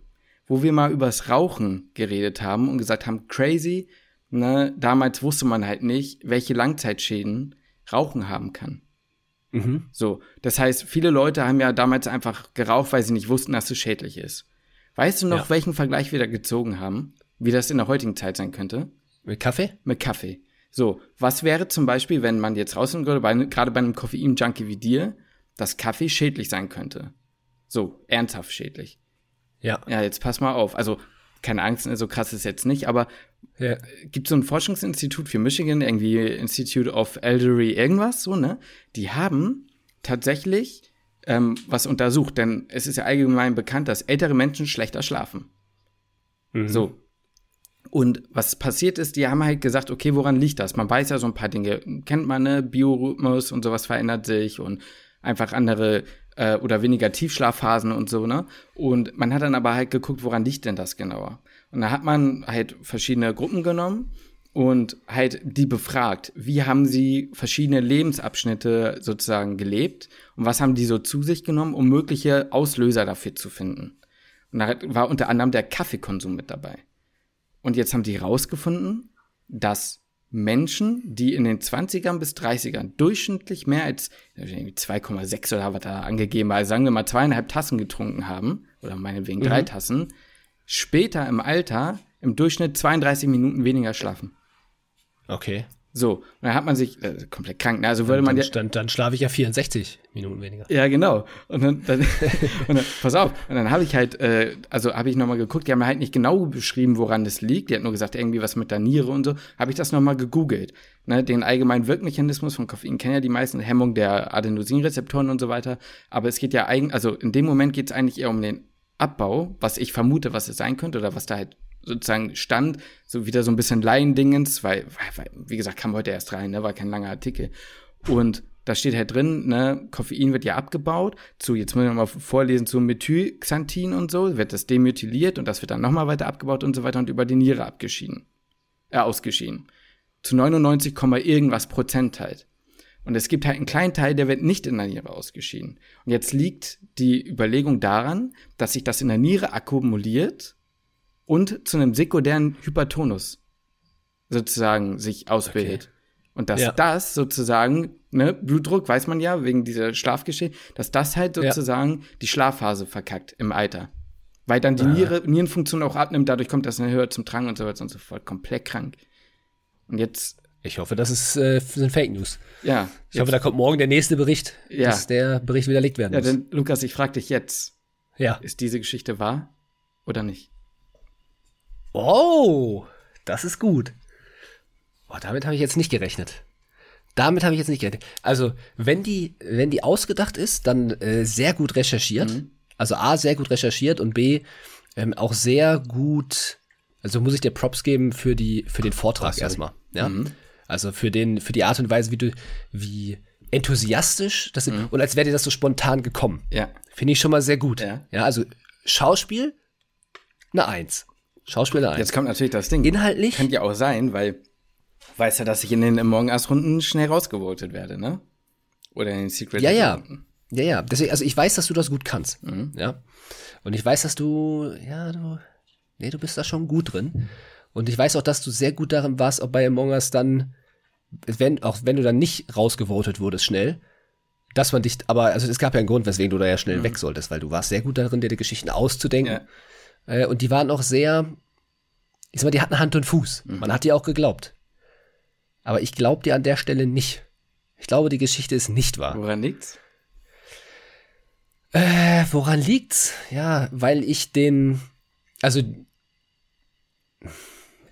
wo wir mal übers Rauchen geredet haben und gesagt haben, crazy, ne, damals wusste man halt nicht, welche Langzeitschäden Rauchen haben kann. Mhm. So, das heißt, viele Leute haben ja damals einfach geraucht, weil sie nicht wussten, dass es schädlich ist. Weißt du noch, ja. welchen Vergleich wir da gezogen haben? Wie das in der heutigen Zeit sein könnte?
Mit Kaffee?
Mit Kaffee. So, was wäre zum Beispiel, wenn man jetzt rausnehmen würde, bei, gerade bei einem Koffein-Junkie wie dir, dass Kaffee schädlich sein könnte? So, ernsthaft schädlich.
Ja.
Ja, jetzt pass mal auf. Also, keine Angst, so krass ist jetzt nicht, aber ja. gibt so ein Forschungsinstitut für Michigan, irgendwie Institute of Elderly irgendwas, so, ne? Die haben tatsächlich ähm, was untersucht, denn es ist ja allgemein bekannt, dass ältere Menschen schlechter schlafen. Mhm. So. Und was passiert ist, die haben halt gesagt, okay, woran liegt das? Man weiß ja so ein paar Dinge, kennt man, ne? Biorhythmus und sowas verändert sich und einfach andere äh, oder weniger Tiefschlafphasen und so, ne? Und man hat dann aber halt geguckt, woran liegt denn das genauer? Und da hat man halt verschiedene Gruppen genommen und halt die befragt, wie haben sie verschiedene Lebensabschnitte sozusagen gelebt und was haben die so zu sich genommen, um mögliche Auslöser dafür zu finden. Und da war unter anderem der Kaffeekonsum mit dabei. Und jetzt haben die rausgefunden, dass Menschen, die in den 20ern bis 30ern durchschnittlich mehr als 2,6 oder was da angegeben war, also sagen wir mal zweieinhalb Tassen getrunken haben, oder meinetwegen mhm. drei Tassen, später im Alter im Durchschnitt 32 Minuten weniger schlafen.
Okay.
So, und dann hat man sich äh, komplett krank. Ne? Also würde man
ja. Dann, dann schlafe ich ja 64 Minuten weniger.
Ja, genau. Und dann, dann, <laughs> und dann pass auf. Und dann habe ich halt, äh, also habe ich nochmal geguckt, die haben halt nicht genau beschrieben, woran das liegt. Die hat nur gesagt, irgendwie was mit der Niere und so. Habe ich das nochmal gegoogelt. Ne? Den allgemeinen Wirkmechanismus von Koffein kennen ja die meisten, Hemmung der Adenosinrezeptoren und so weiter. Aber es geht ja eigentlich, also in dem Moment geht es eigentlich eher um den Abbau, was ich vermute, was es sein könnte oder was da halt sozusagen stand, so wieder so ein bisschen Laiendingens, weil, weil, wie gesagt, kam heute erst rein, ne, war kein langer Artikel. Und da steht halt drin, ne, Koffein wird ja abgebaut zu, jetzt muss ich mal vorlesen, zu Methylxanthin und so, wird das demethyliert und das wird dann nochmal weiter abgebaut und so weiter und über die Niere abgeschieden. Äh, ausgeschieden. Zu 99, irgendwas Prozent halt. Und es gibt halt einen kleinen Teil, der wird nicht in der Niere ausgeschieden. Und jetzt liegt die Überlegung daran, dass sich das in der Niere akkumuliert und zu einem sekundären Hypertonus sozusagen sich ausbildet. Okay. Und dass ja. das sozusagen, ne, Blutdruck weiß man ja, wegen dieser Schlafgeschehen, dass das halt sozusagen ja. die Schlafphase verkackt im Alter. Weil dann die Niere, Nierenfunktion auch abnimmt, dadurch kommt das höher zum Tragen und so weiter und so fort. Komplett krank. Und jetzt.
Ich hoffe, das ist, äh, sind Fake News.
Ja.
Ich jetzt. hoffe, da kommt morgen der nächste Bericht, ja. dass der Bericht widerlegt werden
muss. Ja, denn Lukas, ich frage dich jetzt.
Ja.
Ist diese Geschichte wahr oder nicht?
Oh, das ist gut. Boah, damit habe ich jetzt nicht gerechnet. Damit habe ich jetzt nicht gerechnet. Also, wenn die, wenn die ausgedacht ist, dann äh, sehr gut recherchiert. Mhm. Also A, sehr gut recherchiert und B, ähm, auch sehr gut, also muss ich dir Props geben für die, für den Vortrag Ach, erstmal. Ja. Mhm. Also für den, für die Art und Weise, wie du, wie enthusiastisch das mhm. und als wäre dir das so spontan gekommen.
Ja.
Finde ich schon mal sehr gut. Ja. ja, also Schauspiel, eine Eins. Schauspiel eine Eins.
Jetzt kommt natürlich das Ding.
Inhaltlich.
Könnte ja auch sein, weil weiß ja, dass ich in den Morgenassrunden schnell rausgevotet werde, ne? Oder in den Secret.
Ja, ja. Ja, ja. Deswegen, also ich weiß, dass du das gut kannst. Mhm. Ja. Und ich weiß, dass du, ja, du, nee, du bist da schon gut drin. Und ich weiß auch, dass du sehr gut darin warst, auch bei Among Us dann, wenn, auch wenn du dann nicht rausgevotet wurdest schnell, dass man dich, aber, also es gab ja einen Grund, weswegen du da ja schnell mhm. weg solltest, weil du warst sehr gut darin, dir die Geschichten auszudenken. Ja. Äh, und die waren auch sehr, ich sag mal, die hatten Hand und Fuß. Mhm. Man hat dir auch geglaubt. Aber ich glaube dir an der Stelle nicht. Ich glaube, die Geschichte ist nicht wahr.
Woran liegt's?
Äh, woran liegt's? Ja, weil ich den, also,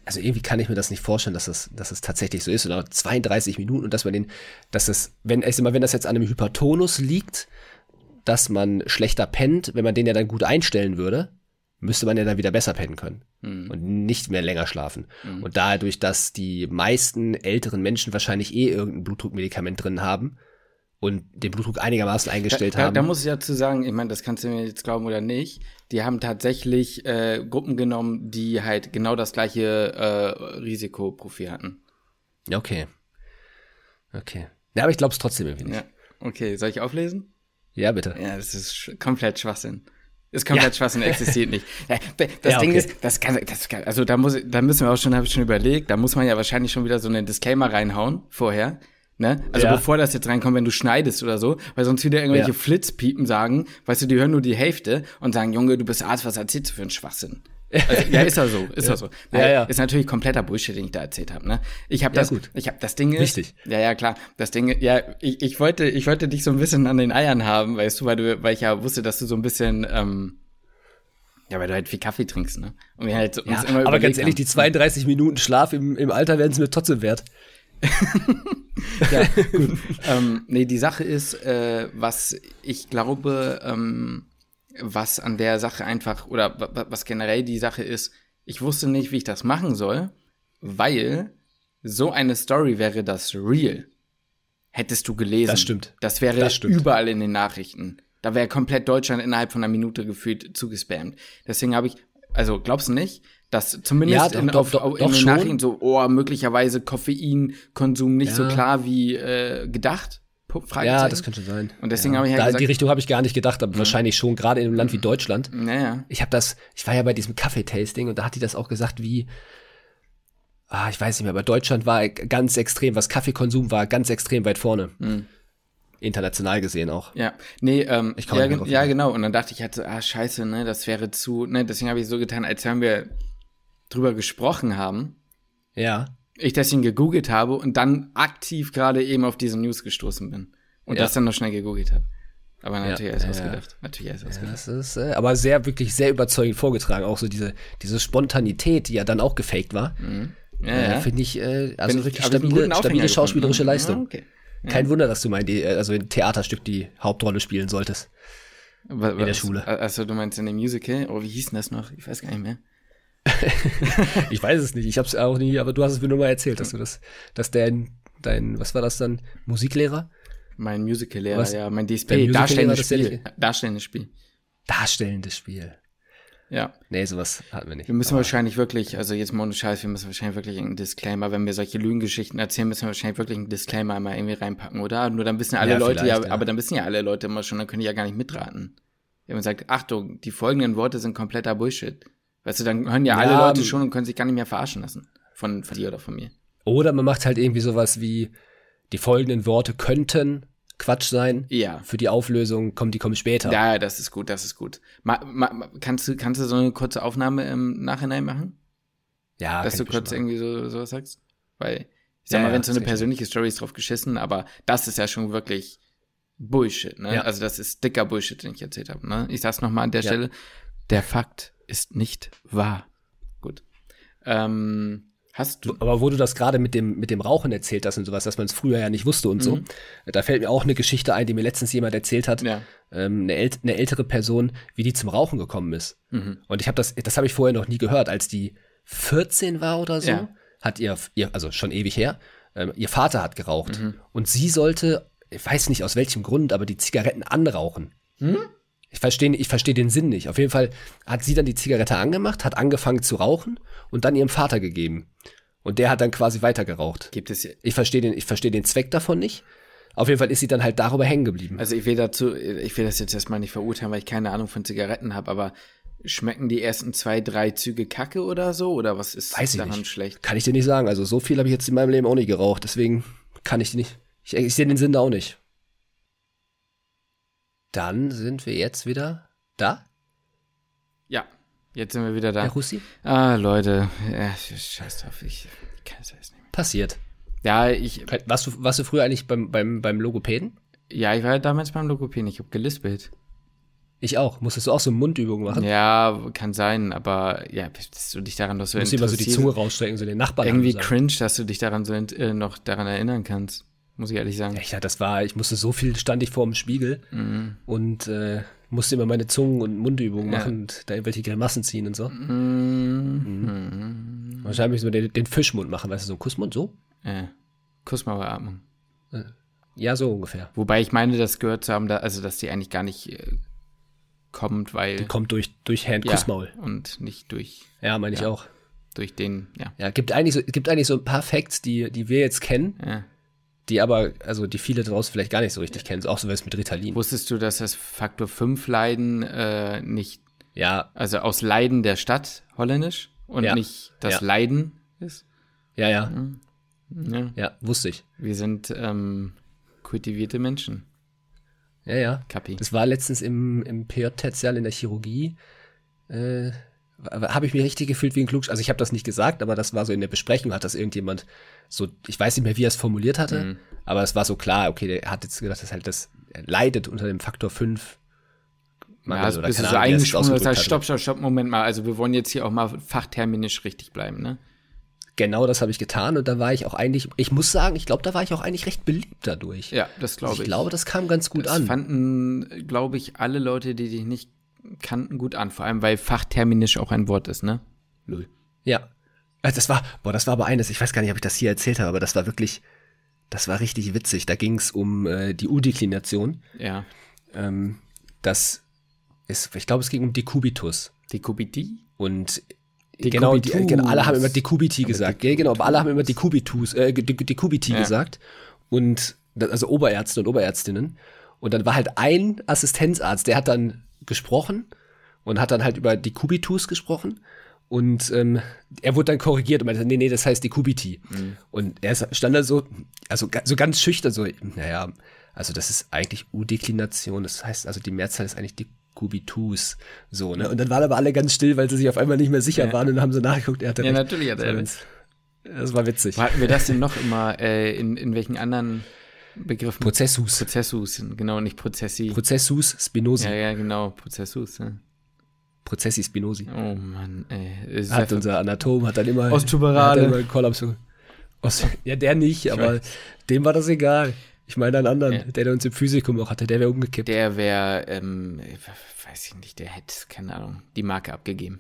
also irgendwie kann ich mir das nicht vorstellen, dass das, dass das tatsächlich so ist. Oder 32 Minuten und dass man den, dass das, wenn, ich sag mal, wenn das jetzt an einem Hypertonus liegt, dass man schlechter pennt, wenn man den ja dann gut einstellen würde, müsste man ja dann wieder besser pennen können mhm. und nicht mehr länger schlafen. Mhm. Und dadurch, dass die meisten älteren Menschen wahrscheinlich eh irgendein Blutdruckmedikament drin haben und den Blutdruck einigermaßen eingestellt
da, da,
haben.
Da muss ich dazu sagen, ich meine, das kannst du mir jetzt glauben oder nicht, die haben tatsächlich äh, Gruppen genommen, die halt genau das gleiche äh, Risikoprofil hatten.
Okay. Okay. Ja, aber ich glaube es trotzdem irgendwie nicht. Ja.
Okay, soll ich auflesen?
Ja, bitte.
Ja, das ist komplett Schwachsinn. Ist komplett ja. Schwachsinn, existiert nicht. <laughs> Das ja, Ding okay. ist, das kann, das kann, also da muss, da müssen wir auch schon, habe ich schon überlegt, da muss man ja wahrscheinlich schon wieder so einen Disclaimer reinhauen vorher. Ne? Also ja. bevor das jetzt reinkommt, wenn du schneidest oder so, weil sonst wieder irgendwelche. Flitzpiepen sagen, weißt du, die hören nur die Hälfte und sagen, Junge, du bist Arzt, was erzählst du für einen Schwachsinn? Also, <laughs> ja, ist ja so, ist ja so. Ja, ja. Ist natürlich kompletter Bullshit, den ich da erzählt habe. Ne? Ich habe das, gut. ich habe das Ding ist,
Richtig.
Ja, ja, klar. Das Ding, ja, ich, ich wollte, ich wollte dich so ein bisschen an den Eiern haben, weißt du, weil du, weil ich ja wusste, dass du so ein bisschen ähm, ja, weil du halt viel Kaffee trinkst, ne?
Und wir halt uns ja, immer Aber ganz ehrlich, haben. die 32 Minuten Schlaf im, im Alter werden es mir trotzdem wert. <laughs>
ja, gut. ähm, nee, die Sache ist, äh, was ich glaube, ähm, was an der Sache einfach, oder was generell die Sache ist, ich wusste nicht, wie ich das machen soll, weil so eine Story wäre das real. Hättest du gelesen.
Das stimmt.
Das wäre das stimmt. überall in den Nachrichten. Da wäre komplett Deutschland innerhalb von einer Minute gefühlt zugespammt. Deswegen habe ich, also glaubst du nicht, dass zumindest
ja, in, doch, doch,
auf, in den Nachrichten so, oh, möglicherweise Koffeinkonsum nicht ja. so klar wie äh, gedacht?
Ja, das könnte sein.
Und deswegen
ja.
habe ich halt
da, gesagt, die Richtung habe ich gar nicht gedacht, aber mhm. wahrscheinlich schon, gerade in einem Land wie Deutschland.
Naja.
Ich habe das, ich war ja bei diesem Kaffeetasting und da hat die das auch gesagt, wie, ah, ich weiß nicht mehr, aber Deutschland war ganz extrem, was Kaffeekonsum war, ganz extrem weit vorne. Mhm international gesehen auch.
Ja, nee, ähm, ich ja, ja, genau. Und dann dachte ich halt so, ah, scheiße, ne, das wäre zu, ne, deswegen habe ich so getan, als wenn wir drüber gesprochen haben.
Ja.
Ich deswegen gegoogelt habe und dann aktiv gerade eben auf diese News gestoßen bin. Und ja. das dann noch schnell gegoogelt habe. Aber natürlich ja, ja, ausgedacht. Ja. Natürlich erst ausgedacht.
das ist, äh, aber sehr, wirklich sehr überzeugend vorgetragen. Auch so diese, diese Spontanität, die ja dann auch gefaked war. Mhm. Ja, äh, ja. Finde ich, äh, also Bin wirklich stabile, stabile schauspielerische gefunden. Leistung. Okay. Kein Wunder, dass du mal in die, also in Theaterstück die Hauptrolle spielen solltest.
Was, in der Schule. Also du meinst in dem Musical? Oh, wie hieß denn das noch? Ich weiß gar nicht mehr. <laughs>
ich weiß es nicht. Ich habe es auch nie, aber du hast es mir nur mal erzählt, dass du das, dass dein, dein, was war das dann? Musiklehrer?
Mein Musicallehrer, ja, mein DSP, darstellendes Spiel. Darstellendes Spiel.
Darstellendes Spiel.
Ja.
Nee, sowas hatten wir nicht.
Wir müssen Aber wahrscheinlich wirklich, also jetzt mal ohne Scheiß, wir müssen wahrscheinlich wirklich einen Disclaimer, wenn wir solche Lügengeschichten erzählen, müssen wir wahrscheinlich wirklich einen Disclaimer mal irgendwie reinpacken, oder? Nur dann wissen alle ja, Leute, ja, ja, aber dann wissen ja alle Leute immer schon, dann können die ja gar nicht mitraten. Wenn man sagt, Achtung, die folgenden Worte sind kompletter Bullshit. Weißt du, dann hören ja, ja alle Leute schon und können sich gar nicht mehr verarschen lassen. Von, von dir oder von mir.
Oder man macht halt irgendwie sowas wie, die folgenden Worte könnten Quatsch sein.
Ja.
Für die Auflösung kommen die kommen später.
Ja, das ist gut, das ist gut. Ma, ma, kannst du kannst du so eine kurze Aufnahme im Nachhinein machen?
Ja.
Dass du kurz irgendwie so sowas sagst, weil ich sag ja, mal, wenn so eine persönliche Story ist drauf geschissen, aber das ist ja schon wirklich Bullshit, ne? Ja. Also das ist dicker Bullshit, den ich erzählt habe, ne? Ich sag's noch mal an der ja. Stelle, der Fakt ist nicht wahr. Gut. Ähm, Hast du.
Aber wo du das gerade mit dem, mit dem Rauchen erzählt hast und sowas, dass man es früher ja nicht wusste und mhm. so, da fällt mir auch eine Geschichte ein, die mir letztens jemand erzählt hat,
ja.
ähm, eine, ält eine, ältere Person, wie die zum Rauchen gekommen ist. Mhm. Und ich habe das, das habe ich vorher noch nie gehört, als die 14 war oder so, ja. hat ihr, ihr, also schon ewig her, ähm, ihr Vater hat geraucht mhm. und sie sollte, ich weiß nicht aus welchem Grund, aber die Zigaretten anrauchen. Mhm. Ich verstehe ich versteh den Sinn nicht. Auf jeden Fall hat sie dann die Zigarette angemacht, hat angefangen zu rauchen und dann ihrem Vater gegeben. Und der hat dann quasi weiter geraucht.
Gibt es
Ich verstehe den, ich verstehe den Zweck davon nicht. Auf jeden Fall ist sie dann halt darüber hängen geblieben.
Also ich will dazu, ich will das jetzt erstmal nicht verurteilen, weil ich keine Ahnung von Zigaretten habe, aber schmecken die ersten zwei, drei Züge Kacke oder so? Oder was ist
Weiß
daran
nicht.
schlecht?
Kann ich dir nicht sagen. Also so viel habe ich jetzt in meinem Leben auch nicht geraucht, deswegen kann ich nicht. Ich, ich sehe den Sinn da auch nicht. Dann sind wir jetzt wieder da.
Ja, jetzt sind wir wieder da.
Herr Russi?
Ah, Leute, ja, scheiß drauf, ich, ich kann es jetzt nicht mehr.
Passiert.
Ja, ich.
Warst du, warst du früher eigentlich beim, beim, beim Logopäden?
Ja, ich war damals beim Logopäden, ich habe gelispelt.
Ich auch. Musstest du auch so Mundübungen machen?
Ja, kann sein, aber ja, dass du dich daran noch so
Musst immer so die Zunge rausstrecken, so den Nachbarn
Irgendwie cringe, dass du dich daran so äh, noch daran erinnern kannst muss ich ehrlich sagen.
Ja, das war, ich musste so viel, stand ich vor dem Spiegel mhm. und äh, musste immer meine Zungen- und Mundübungen ja. machen und da irgendwelche Grimassen ziehen und so. Mhm. Mhm. Wahrscheinlich so den, den, Fischmund machen, weißt du, so ein Kussmund, so?
Ja. Kussmaueratmung.
Ja, so ungefähr.
Wobei ich meine, das gehört zu haben, da, also dass die eigentlich gar nicht äh, kommt, weil. Die
kommt durch, durch Hand ja, Kussmaul.
Und nicht durch.
Ja, meine ich auch.
Durch den, ja.
Ja, gibt eigentlich so, gibt eigentlich so ein paar Facts, die, die wir jetzt kennen.
Ja
die aber, also die viele draußen vielleicht gar nicht so richtig kennen, auch so was mit Ritalin.
Wusstest du, dass das Faktor 5 Leiden äh, nicht,
ja.
also aus Leiden der Stadt holländisch und ja. nicht das ja. Leiden ist?
Ja, ja.
Hm. Ja,
ja wusste ich.
Wir sind ähm, kultivierte Menschen.
Ja, ja.
Kapi.
Das war letztens im, im PJ-Tertial in der Chirurgie. Äh, habe ich mich richtig gefühlt wie ein Klugsch. Also ich habe das nicht gesagt, aber das war so in der Besprechung, hat das irgendjemand so, ich weiß nicht mehr, wie er es formuliert hatte, mhm. aber es war so klar, okay, der hat jetzt gedacht, dass halt das leidet unter dem Faktor 5.
Ja, also, bist du so eingesprungen, das heißt, stopp, stopp, stopp, Moment mal, also wir wollen jetzt hier auch mal fachterminisch richtig bleiben, ne?
Genau das habe ich getan und da war ich auch eigentlich, ich muss sagen, ich glaube, da war ich auch eigentlich recht beliebt dadurch.
Ja, das glaube ich.
Ich glaube, das kam ganz gut
das
an.
Das fanden, glaube ich, alle Leute, die dich nicht kannten, gut an. Vor allem, weil fachterminisch auch ein Wort ist, ne?
Null. Ja. Also das war, boah, das war aber eines, ich weiß gar nicht, ob ich das hier erzählt habe, aber das war wirklich, das war richtig witzig. Da ging es um äh, die U-Deklination.
Ja.
Ähm, das ist, ich glaube, es ging um Dekubitus.
Dekubiti?
Und genau, die, genau, alle haben immer Dekubiti gesagt. Ja, genau, aber alle haben immer Dekubitus, äh, Dekubiti ja. gesagt. Und, also Oberärzte und Oberärztinnen. Und dann war halt ein Assistenzarzt, der hat dann gesprochen und hat dann halt über die Kubitus gesprochen. Und ähm, er wurde dann korrigiert und meinte, nee, nee, das heißt die Kubiti. Mhm. Und er stand da so, also so ganz schüchtern, so, naja, also das ist eigentlich U-Deklination, das heißt, also die Mehrzahl ist eigentlich die Kubitus. So, ne? Und dann waren aber alle ganz still, weil sie sich auf einmal nicht mehr sicher ja. waren und haben so nachgeguckt. Er hatte
ja, recht. natürlich hat er
das, das war witzig.
Hatten wir das denn noch immer, äh, in, in welchen anderen Begriffen.
Prozessus.
Prozessus, genau, nicht Prozessi.
Prozessus Spinosi.
Ja, ja, genau, Prozessus. Ja.
Prozessi Spinosi.
Oh Mann, ey.
Hat unser Anatom, hat dann immer,
Ostuberale.
Hat dann immer Kollaps. Ost, ja, der nicht, aber dem war das egal. Ich meine einen anderen, ja. der, der uns im Physikum auch hatte, der wäre umgekippt.
Der wäre, ähm, weiß ich nicht, der hätte, keine Ahnung, die Marke abgegeben.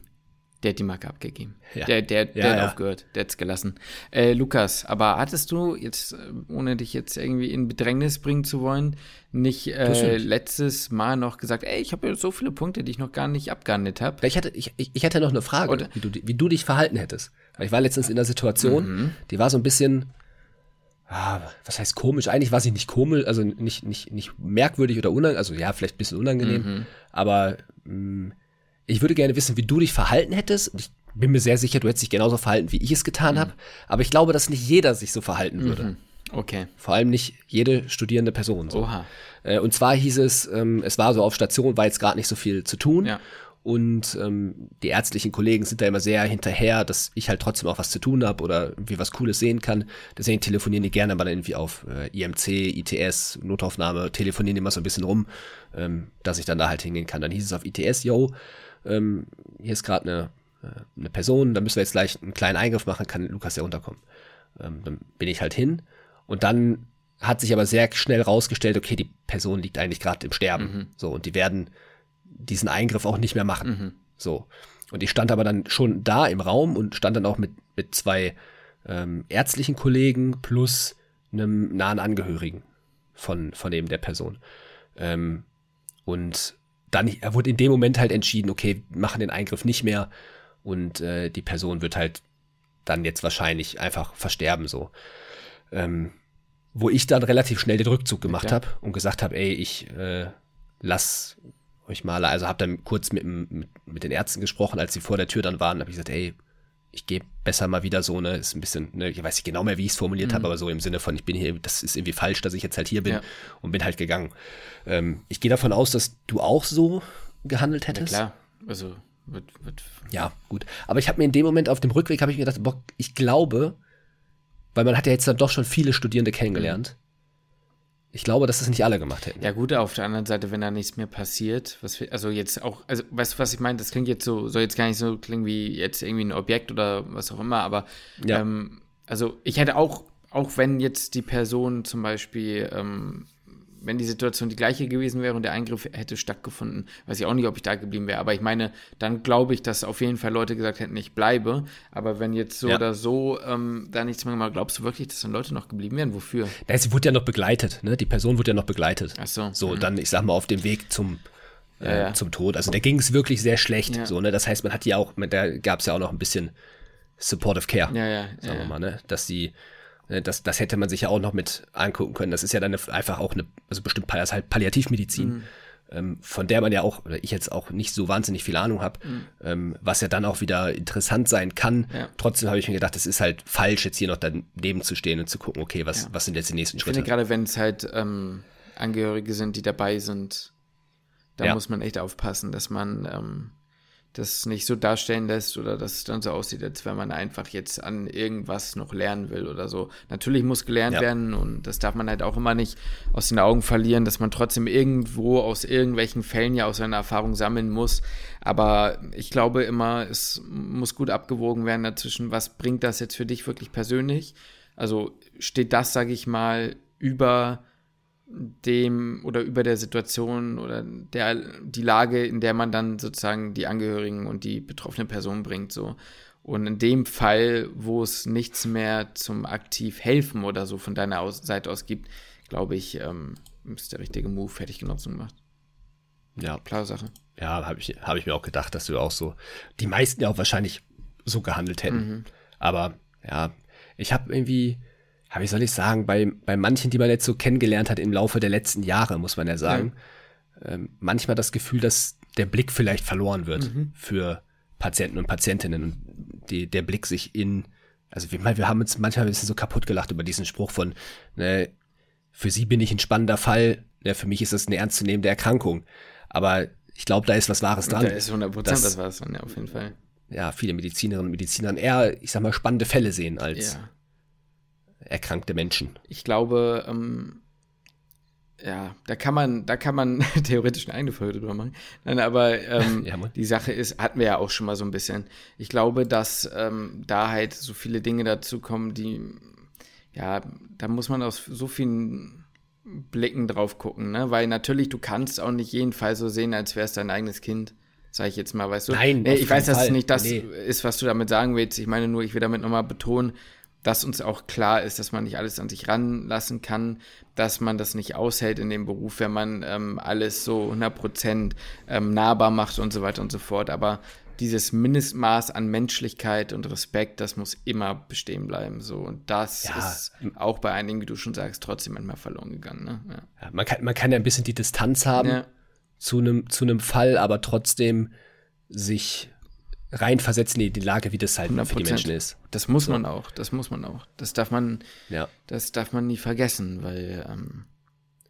Der hat die Marke abgegeben.
Ja.
Der, der, der
Ja,
hat
ja.
aufgehört. Der hat's gelassen. Äh, Lukas, aber hattest du jetzt, äh, ohne dich jetzt irgendwie in Bedrängnis bringen zu wollen, nicht äh, letztes Mal noch gesagt, ey, ich habe ja so viele Punkte, die ich noch gar nicht abgehandelt habe?
Ich hatte, ich, ich ich hatte noch eine Frage,
Oder-
wie du, wie du dich verhalten hättest. Weil ich war letztens in einer Situation,
Mhm.
die war so ein bisschen, ah, was heißt komisch? Eigentlich war sie nicht komisch, also nicht, nicht, nicht merkwürdig oder unangenehm, also ja, vielleicht ein bisschen unangenehm,
Mhm.
aber mh, ich würde gerne wissen, wie du dich verhalten hättest. Ich bin mir sehr sicher, du hättest dich genauso verhalten, wie ich es getan
Mhm.
habe. Aber ich glaube, dass nicht jeder sich so verhalten würde.
Okay.
Vor allem nicht jede studierende Person. So.
Oha.
Äh, und zwar hieß es, ähm, es war so auf Station, war jetzt gerade nicht so viel zu tun.
Ja.
Und ähm, die ärztlichen Kollegen sind da immer sehr hinterher, dass ich halt trotzdem auch was zu tun habe oder irgendwie was Cooles sehen kann. Deswegen telefonieren die gerne mal dann irgendwie auf äh, IMC, ITS, Notaufnahme, telefonieren immer so ein bisschen rum, ähm, dass ich dann da halt hingehen kann. Dann hieß es auf ITS, yo, ähm, hier ist gerade eine, äh, eine Person, da müssen wir jetzt gleich einen kleinen Eingriff machen, kann Lukas ja unterkommen. Ähm, dann bin ich halt hin und dann hat sich aber sehr schnell rausgestellt, okay, die Person liegt eigentlich gerade im Sterben. So, und die werden diesen Eingriff auch nicht mehr machen. So. Und ich stand aber dann schon da im Raum und stand dann auch mit, mit zwei ähm, ärztlichen Kollegen plus einem nahen Angehörigen von, von eben der Person. Ähm, und dann er wurde in dem Moment halt entschieden, okay, machen den Eingriff nicht mehr und äh, die Person wird halt dann jetzt wahrscheinlich einfach versterben so. Ähm, wo ich dann relativ schnell den Rückzug gemacht
klar.
habe und gesagt habe, ey, ich äh, lass euch mal, also habe dann kurz mit, mit, mit den Ärzten gesprochen, als sie vor der Tür dann waren, habe ich gesagt, ey, ich gehe besser mal wieder so, ne, ist ein bisschen, ne, ich weiß nicht genau mehr, wie ich es formuliert habe, aber so im Sinne von, ich bin hier, das ist irgendwie falsch, dass ich jetzt halt hier bin
Ja.
und bin halt gegangen. Ähm, ich gehe davon aus, dass du auch so gehandelt
Ja,
hättest.
klar. Also, wird, wird
Ja, gut. Aber ich habe mir in dem Moment auf dem Rückweg habe ich mir gedacht, boah, ich glaube, weil man hat ja jetzt dann doch schon viele Studierende kennengelernt. Ich glaube, dass das nicht alle gemacht hätten.
Ja, gut, auf der anderen Seite, wenn da nichts mehr passiert, was wir, also jetzt auch, also weißt du, was ich meine? Das klingt jetzt so, soll jetzt gar nicht so klingen wie jetzt irgendwie ein Objekt oder was auch immer, aber
Ja.
ähm, also ich hätte auch, auch wenn jetzt die Person zum Beispiel, ähm, wenn die Situation die gleiche gewesen wäre und der Eingriff hätte stattgefunden, weiß ich auch nicht, ob ich da geblieben wäre. Aber ich meine, dann glaube ich, dass auf jeden Fall Leute gesagt hätten, ich bleibe. Aber wenn jetzt so
Ja.
oder so ähm, da nichts mehr gemacht, glaubst du wirklich, dass dann Leute noch geblieben wären? Wofür?
Ja, sie wurde ja noch begleitet, ne? Die Person wurde ja noch begleitet.
Ach so.
So,
Mhm.
dann, ich sag mal, auf dem Weg zum, äh,
Ja, ja.
zum Tod. Also da ging es wirklich sehr schlecht.
Ja.
So, ne? Das heißt, man hat die auch, da gab es ja auch noch ein bisschen Supportive Care.
Ja, ja,
sagen
ja,
wir
ja.
mal, ne? Dass die, ne, das, das hätte man sich ja auch noch mit angucken können. Das ist ja dann einfach auch eine, also bestimmt das halt Palliativmedizin,
Mhm.
ähm, von der man ja auch, oder ich jetzt auch nicht so wahnsinnig viel Ahnung habe, ähm, was ja dann auch wieder interessant sein kann.
Mhm. Ja.
Trotzdem habe ich mir gedacht, es ist halt falsch, jetzt hier noch daneben zu stehen und zu gucken, okay, was,
Ja.
was sind jetzt die nächsten
Ich
Schritte?
finde, gerade wenn es halt ähm, Angehörige sind, die dabei sind, da
Ja.
muss man echt aufpassen, dass man ähm, das nicht so darstellen lässt oder dass es dann so aussieht, als wenn man einfach jetzt an irgendwas noch lernen will oder so. Natürlich muss gelernt
Ja.
werden und das darf man halt auch immer nicht aus den Augen verlieren, dass man trotzdem irgendwo aus irgendwelchen Fällen ja aus seiner Erfahrung sammeln muss. Aber ich glaube immer, es muss gut abgewogen werden dazwischen, was bringt das jetzt für dich wirklich persönlich? Also steht das, sage ich mal, über dem oder über der Situation oder der die Lage, in der man dann sozusagen die Angehörigen und die betroffene Person bringt so. Und in dem Fall, wo es nichts mehr zum aktiv helfen oder so von deiner aus Seite aus gibt, glaube ich, ähm, ist der richtige Move fertig genutzt und gemacht.
ja,
Klare Sache.
ja, habe ich, hab ich mir auch gedacht, dass du auch so, die meisten ja auch wahrscheinlich so gehandelt hätten. Aber ja, ich habe irgendwie, ja, wie soll ich sagen, bei, bei manchen, die man jetzt so kennengelernt hat im Laufe der letzten Jahre, muss man ja sagen, ähm, manchmal das Gefühl, dass der Blick vielleicht verloren wird für Patienten und Patientinnen und die, der Blick sich in, also wir, wir haben uns manchmal ein bisschen so kaputt gelacht über diesen Spruch von, ne, für sie bin ich ein spannender Fall, ne, für mich ist das eine ernstzunehmende Erkrankung. Aber ich glaube, da ist was Wahres dran.
Da ist 100 Prozent,
dass-
das war es dann ja auf jeden Fall.
ja, viele Medizinerinnen und Mediziner eher, ich sag mal, spannende Fälle sehen als
Ja.
Erkrankte Menschen.
Ich glaube, ähm, ja, da kann man, da kann man <laughs> theoretisch eine eigene Folge drüber machen. Nein, aber ähm, <laughs>
Ja,
die Sache ist, hatten wir ja auch schon mal so ein bisschen. Ich glaube, dass ähm, da halt so viele Dinge dazu kommen, die, ja, da muss man aus so vielen Blicken drauf gucken, ne? Weil natürlich, du kannst auch nicht jeden Fall so sehen, als wäre es dein eigenes Kind. sage ich jetzt mal, weißt du?
Nein,
nee, ich weiß, dass es nicht das
nee.
ist, was du damit sagen willst. Ich meine nur, ich will damit nochmal betonen, dass uns auch klar ist, dass man nicht alles an sich ranlassen kann, dass man das nicht aushält in dem Beruf, wenn man ähm, alles so 100% ähm, nahbar macht und so weiter und so fort. Aber dieses Mindestmaß an Menschlichkeit und Respekt, das muss immer bestehen bleiben. So. Und das ja. ist auch bei einigen, wie du schon sagst, trotzdem manchmal verloren gegangen. Ne?
Ja. Ja, man, kann, man kann ja ein bisschen die Distanz haben zu einem zu Fall, aber trotzdem sich reinversetzen in die Lage, wie das halt 100%. für die Menschen ist.
Das muss so. man auch, das muss man auch. Das darf man,
ja.
das darf man nie vergessen, weil ähm,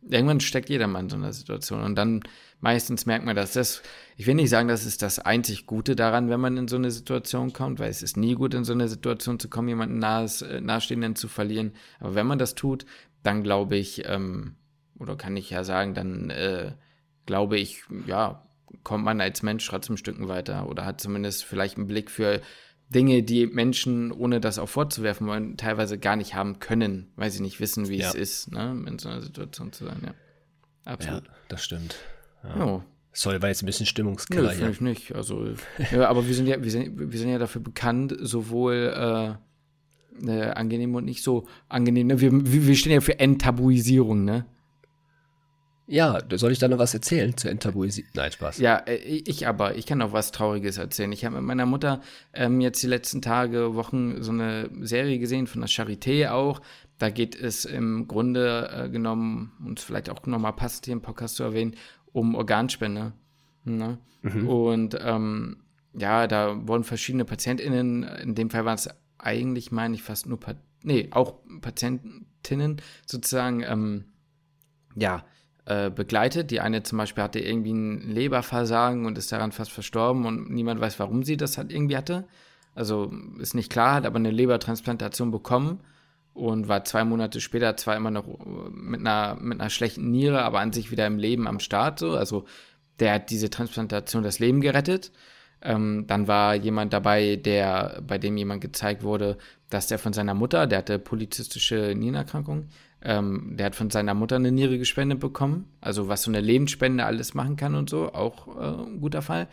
irgendwann steckt jeder mal in so einer Situation und dann meistens merkt man das. das. Ich will nicht sagen, das ist das einzig Gute daran, wenn man in so eine Situation kommt, weil es ist nie gut, in so eine Situation zu kommen, jemanden nahes, äh, Nahestehenden zu verlieren. Aber wenn man das tut, dann glaube ich, ähm, oder kann ich ja sagen, dann äh, glaube ich, ja, kommt man als Mensch trotzdem Stücken weiter oder hat zumindest vielleicht einen Blick für Dinge, die Menschen, ohne das auch vorzuwerfen wollen, teilweise gar nicht haben können, weil sie nicht wissen, wie ja. es ist, ne, in so einer Situation zu sein. Ja,
absolut. Ja, das stimmt.
Ja. ja.
Sorry, war jetzt ein bisschen Stimmungskiller.
Nee, ich nicht. Also, ja, aber wir sind ja, wir sind, wir sind ja dafür bekannt, sowohl äh, äh, angenehm und nicht so angenehm. Ne? Wir, wir stehen ja für Enttabuisierung, ne?
Ja, soll ich da noch was erzählen zur Enttabuisierung? Nein, Spaß.
Ja, äh, ich aber. Ich kann auch was Trauriges erzählen. Ich habe mit meiner Mutter ähm, jetzt die letzten Tage, Wochen so eine Serie gesehen von der Charité auch. Da geht es im Grunde äh, genommen, und vielleicht auch nochmal passt hier im Podcast zu erwähnen, um Organspende. Ne? Mhm. Und ähm, ja, da wurden verschiedene PatientInnen, in dem Fall waren es eigentlich, meine ich, fast nur, pa nee, auch Patientinnen sozusagen, ähm, ja, äh, begleitet. Die eine zum Beispiel hatte irgendwie ein Leberversagen und ist daran fast verstorben und niemand weiß, warum sie das hat irgendwie hatte. Also ist nicht klar, hat aber eine Lebertransplantation bekommen und war zwei Monate später zwar immer noch mit einer, mit einer schlechten Niere, aber an sich wieder im Leben am Start. So. Also der hat diese Transplantation das Leben gerettet. Ähm, dann war jemand dabei, der, bei dem jemand gezeigt wurde, dass der von seiner Mutter, der hatte polizistische Nierenerkrankung, ähm, der hat von seiner Mutter eine Niere gespendet bekommen. Also was so eine Lebensspende alles machen kann und so, auch äh, ein guter Fall.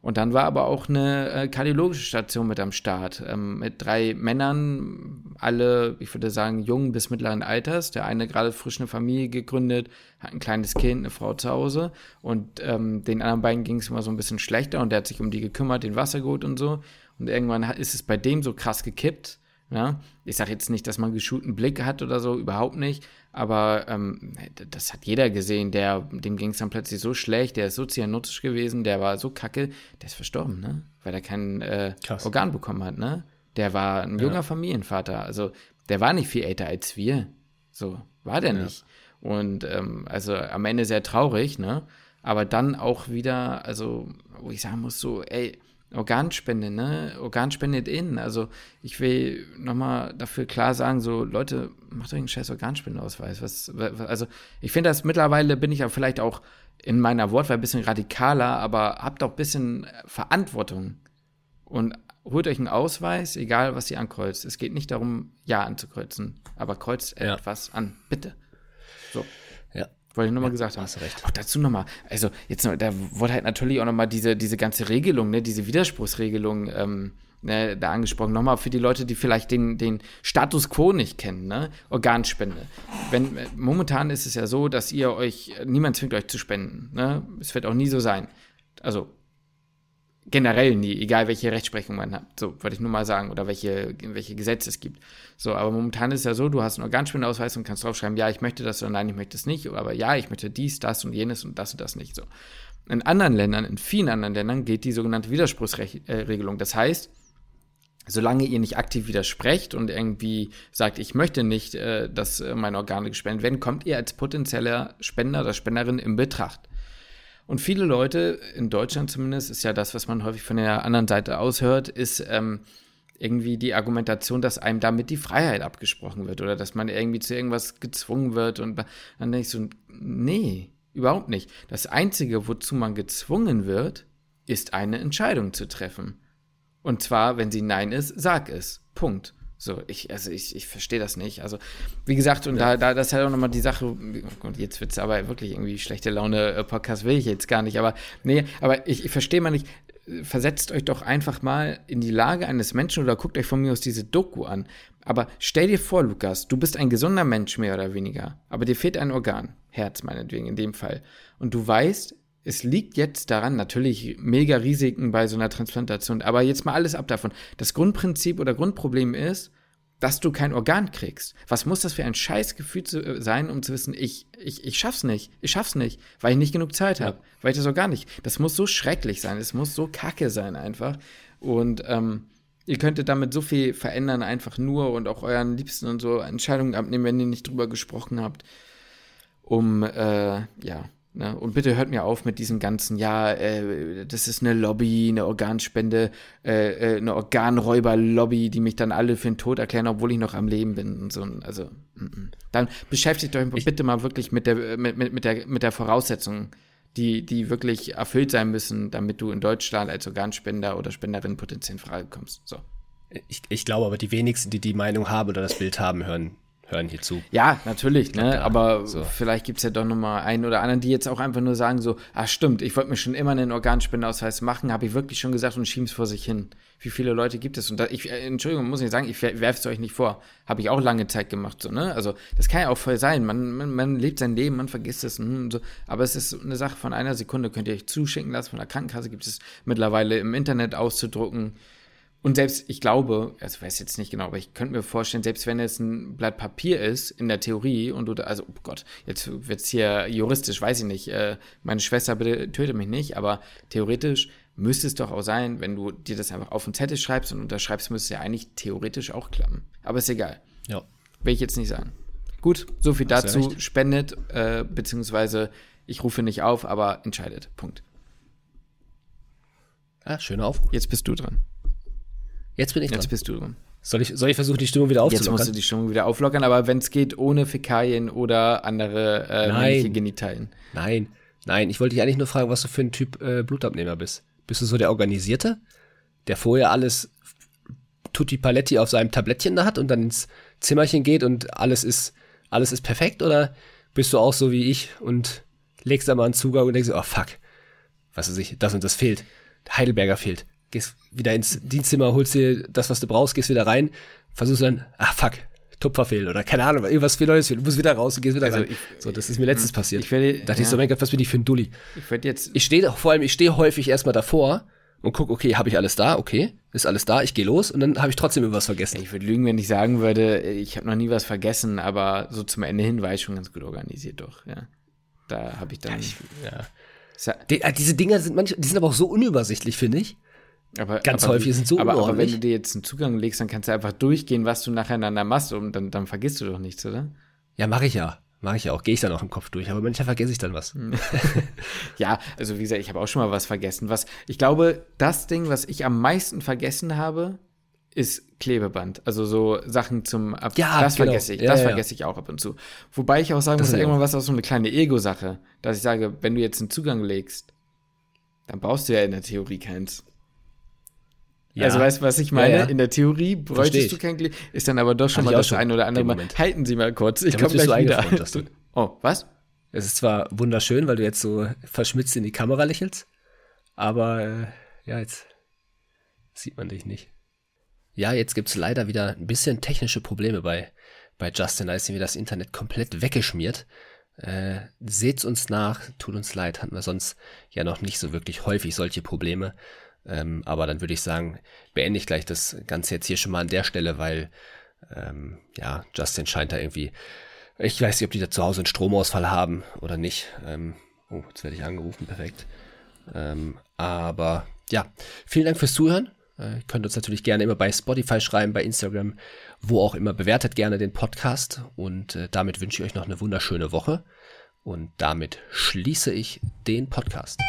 Und dann war aber auch eine äh, kardiologische Station mit am Start, ähm, mit drei Männern, alle, ich würde sagen, jung bis mittleren Alters. Der eine gerade frisch eine Familie gegründet, hat ein kleines Kind, eine Frau zu Hause. Und ähm, den anderen beiden ging es immer so ein bisschen schlechter und der hat sich um die gekümmert, den Wasser geholt und so. Und irgendwann ist es bei dem so krass gekippt, ja, ich sage jetzt nicht, dass man geschulten Blick hat oder so, überhaupt nicht. Aber ähm, das hat jeder gesehen. Der, dem ging es dann plötzlich so schlecht, der ist so cyanotisch gewesen, der war so kacke, der ist verstorben, ne? Weil er kein äh, Organ bekommen hat, ne? Der war ein junger ja. Familienvater. Also der war nicht viel älter als wir. So, war der ja. nicht. Und ähm, also am Ende sehr traurig, ne? Aber dann auch wieder, also, wo ich sagen muss, so, ey, Organspende, ne? Organspende in. Also ich will nochmal dafür klar sagen, so Leute, macht euch einen scheiß Organspendeausweis. Was, was, also ich finde das mittlerweile bin ich ja vielleicht auch in meiner Wortwahl ein bisschen radikaler, aber habt auch ein bisschen Verantwortung. Und holt euch einen Ausweis, egal was ihr ankreuzt. Es geht nicht darum, Ja anzukreuzen, aber kreuzt ja. etwas an, bitte. So. Wollte ich nochmal ja, gesagt haben. Hast recht. Auch dazu nochmal, also jetzt noch, da wurde halt natürlich auch nochmal diese, diese ganze Regelung, ne, diese Widerspruchsregelung ähm, ne, da angesprochen. Nochmal für die Leute, die vielleicht den, den Status quo nicht kennen, ne? Organspende. Wenn, äh, momentan ist es ja so, dass ihr euch, niemand zwingt euch zu spenden. Ne? Es wird auch nie so sein. Also generell nie, egal welche Rechtsprechung man hat. So, wollte ich nur mal sagen, oder welche, welche Gesetze es gibt. So, aber momentan ist ja so, du hast einen Organspendeausweis und kannst draufschreiben, ja, ich möchte das oder nein, ich möchte es nicht, aber ja, ich möchte dies, das und jenes und das und das nicht. So. In anderen Ländern, in vielen anderen Ländern geht die sogenannte Widerspruchsregelung. Das heißt, solange ihr nicht aktiv widersprecht und irgendwie sagt, ich möchte nicht, äh, dass meine Organe gespendet werden, kommt ihr als potenzieller Spender oder Spenderin in Betracht. Und viele Leute, in Deutschland zumindest, ist ja das, was man häufig von der anderen Seite aushört, ist ähm, irgendwie die Argumentation, dass einem damit die Freiheit abgesprochen wird oder dass man irgendwie zu irgendwas gezwungen wird. Und dann denke ich so, nee, überhaupt nicht. Das Einzige, wozu man gezwungen wird, ist eine Entscheidung zu treffen. Und zwar, wenn sie Nein ist, sag es. Punkt. So, ich, also ich, ich verstehe das nicht. Also, wie gesagt, und ja. da, da, das ist halt auch nochmal die Sache, und jetzt wird es aber wirklich irgendwie schlechte Laune-Podcast will ich jetzt gar nicht, aber nee, aber ich, ich verstehe mal nicht, versetzt euch doch einfach mal in die Lage eines Menschen oder guckt euch von mir aus diese Doku an. Aber stell dir vor, Lukas, du bist ein gesunder Mensch, mehr oder weniger, aber dir fehlt ein Organ, Herz meinetwegen in dem Fall. Und du weißt, es liegt jetzt daran, natürlich mega Risiken bei so einer Transplantation, aber jetzt mal alles ab davon. Das Grundprinzip oder Grundproblem ist, dass du kein Organ kriegst. Was muss das für ein Scheißgefühl zu, äh, sein, um zu wissen, ich, ich, ich schaff's nicht, ich schaff's nicht, weil ich nicht genug Zeit habe, ja. weil ich das Organ nicht. Das muss so schrecklich sein, es muss so kacke sein einfach. Und ähm, ihr könntet damit so viel verändern, einfach nur und auch euren Liebsten und so Entscheidungen abnehmen, wenn ihr nicht drüber gesprochen habt, um, äh, ja, Ne? Und bitte hört mir auf mit diesem ganzen, ja, äh, das ist eine Lobby, eine Organspende, äh, äh, eine Organräuber-Lobby, die mich dann alle für den Tod erklären, obwohl ich noch am Leben bin und so. Also, m -m. dann beschäftigt euch ich bitte mal wirklich mit der, mit, mit, mit der, mit der Voraussetzung, die, die wirklich erfüllt sein müssen, damit du in Deutschland als Organspender oder Spenderin potenziell in Frage kommst. So.
Ich, ich glaube aber, die wenigsten, die die Meinung haben oder das Bild haben, hören hören hier zu.
Ja, natürlich, ne? Ja, aber so. vielleicht gibt es ja doch noch mal einen oder anderen, die jetzt auch einfach nur sagen so, ah stimmt, ich wollte mir schon immer einen Organspendeausweis machen, habe ich wirklich schon gesagt und schieben es vor sich hin. Wie viele Leute gibt es? Und da, ich, äh, Entschuldigung, muss ich sagen, ich werfe es euch nicht vor. Habe ich auch lange Zeit gemacht, so, ne? Also, das kann ja auch voll sein. Man, man, man lebt sein Leben, man vergisst es, hm, so. Aber es ist eine Sache von einer Sekunde, könnt ihr euch zuschicken lassen. Von der Krankenkasse gibt es mittlerweile im Internet auszudrucken. Und selbst, ich glaube, also ich weiß jetzt nicht genau, aber ich könnte mir vorstellen, selbst wenn es ein Blatt Papier ist, in der Theorie, und du, also, oh Gott, jetzt wird es hier juristisch, weiß ich nicht, äh, meine Schwester bitte töte mich nicht, aber theoretisch müsste es doch auch sein, wenn du dir das einfach auf den Zettel schreibst und unterschreibst, müsste es ja eigentlich theoretisch auch klappen. Aber ist egal.
Ja.
Will ich jetzt nicht sagen. Gut, so viel dazu. Ja Spendet, äh, beziehungsweise ich rufe nicht auf, aber entscheidet. Punkt.
Ah, schöner Aufruf.
Jetzt bist du dran.
Jetzt bin ich
dran. Jetzt bist du dran.
Soll ich, soll ich versuchen, die Stimmung wieder aufzulockern?
Jetzt musst du die Stimmung wieder auflockern, aber wenn es geht, ohne Fäkalien oder andere äh, männliche Genitalien.
Nein, nein. Ich wollte dich eigentlich nur fragen, was du für ein Typ äh, Blutabnehmer bist. Bist du so der Organisierte, der vorher alles Tutti Paletti auf seinem Tablettchen da hat und dann ins Zimmerchen geht und alles ist, alles ist perfekt? Oder bist du auch so wie ich und legst da mal einen Zugang und denkst, oh fuck, was weiß ich, das und das fehlt. Heidelberger fehlt gehst wieder ins Dienstzimmer, holst dir das, was du brauchst, gehst wieder rein, versuchst dann, ah fuck, Tupfer fehlt oder keine Ahnung, irgendwas viel Neues fehlt, du musst wieder raus und gehst wieder also rein. Ich, so, das ist mir letztens passiert.
Ich werde,
dachte ja. ich so, mein Gott, was bin ich für ein Dulli?
Ich werde jetzt.
Ich stehe vor allem, ich stehe häufig erstmal davor und guck, okay, habe ich alles da? Okay, ist alles da? Ich gehe los und dann habe ich trotzdem irgendwas vergessen.
Ich würde lügen, wenn ich sagen würde, ich habe noch nie was vergessen, aber so zum Ende hin war ich schon ganz gut organisiert, doch. Ja, da habe ich dann. Ja, ich,
ja. Die, äh, diese Dinger sind manchmal, die sind aber auch so unübersichtlich, finde ich.
Aber, Ganz aber, häufig sind so aber, aber wenn du dir jetzt einen Zugang legst, dann kannst du einfach durchgehen, was du nacheinander machst und dann, dann vergisst du doch nichts, oder?
Ja, mache ich ja. Mache ich ja auch. Gehe ich dann auch im Kopf durch. Aber manchmal vergesse ich dann was. <laughs>
ja, also wie gesagt, ich habe auch schon mal was vergessen. Was, ich glaube, das Ding, was ich am meisten vergessen habe, ist Klebeband. Also so Sachen zum Ab
Ja,
das genau. vergesse ich. Ja, das ja, vergesse ich auch ab und zu. Wobei ich auch sagen das muss, irgendwann was auch so eine kleine Ego-Sache, dass ich sage, wenn du jetzt einen Zugang legst, dann brauchst du ja in der Theorie keins. Ja. Also weißt du, was ich meine? Ja, ja. In der Theorie bräuchtest du kein Glied, ist dann aber doch schon Hab mal das ein oder andere Mal. Halten Sie mal kurz, ich komme gleich so wieder. <laughs> Oh, was?
Es ist zwar wunderschön, weil du jetzt so verschmitzt in die Kamera lächelst, aber äh, ja, jetzt sieht man dich nicht. Ja, jetzt gibt es leider wieder ein bisschen technische Probleme bei, bei Justin. Da ist irgendwie das Internet komplett weggeschmiert. Äh, seht's uns nach, tut uns leid, hatten wir sonst ja noch nicht so wirklich häufig solche Probleme. Ähm, aber dann würde ich sagen, beende ich gleich das Ganze jetzt hier schon mal an der Stelle, weil ähm, ja, Justin scheint da irgendwie. Ich weiß nicht, ob die da zu Hause einen Stromausfall haben oder nicht. Ähm, oh, jetzt werde ich angerufen, perfekt. Ähm, aber ja, vielen Dank fürs Zuhören. Äh, ihr könnt uns natürlich gerne immer bei Spotify schreiben, bei Instagram, wo auch immer. Bewertet gerne den Podcast und äh, damit wünsche ich euch noch eine wunderschöne Woche. Und damit schließe ich den Podcast.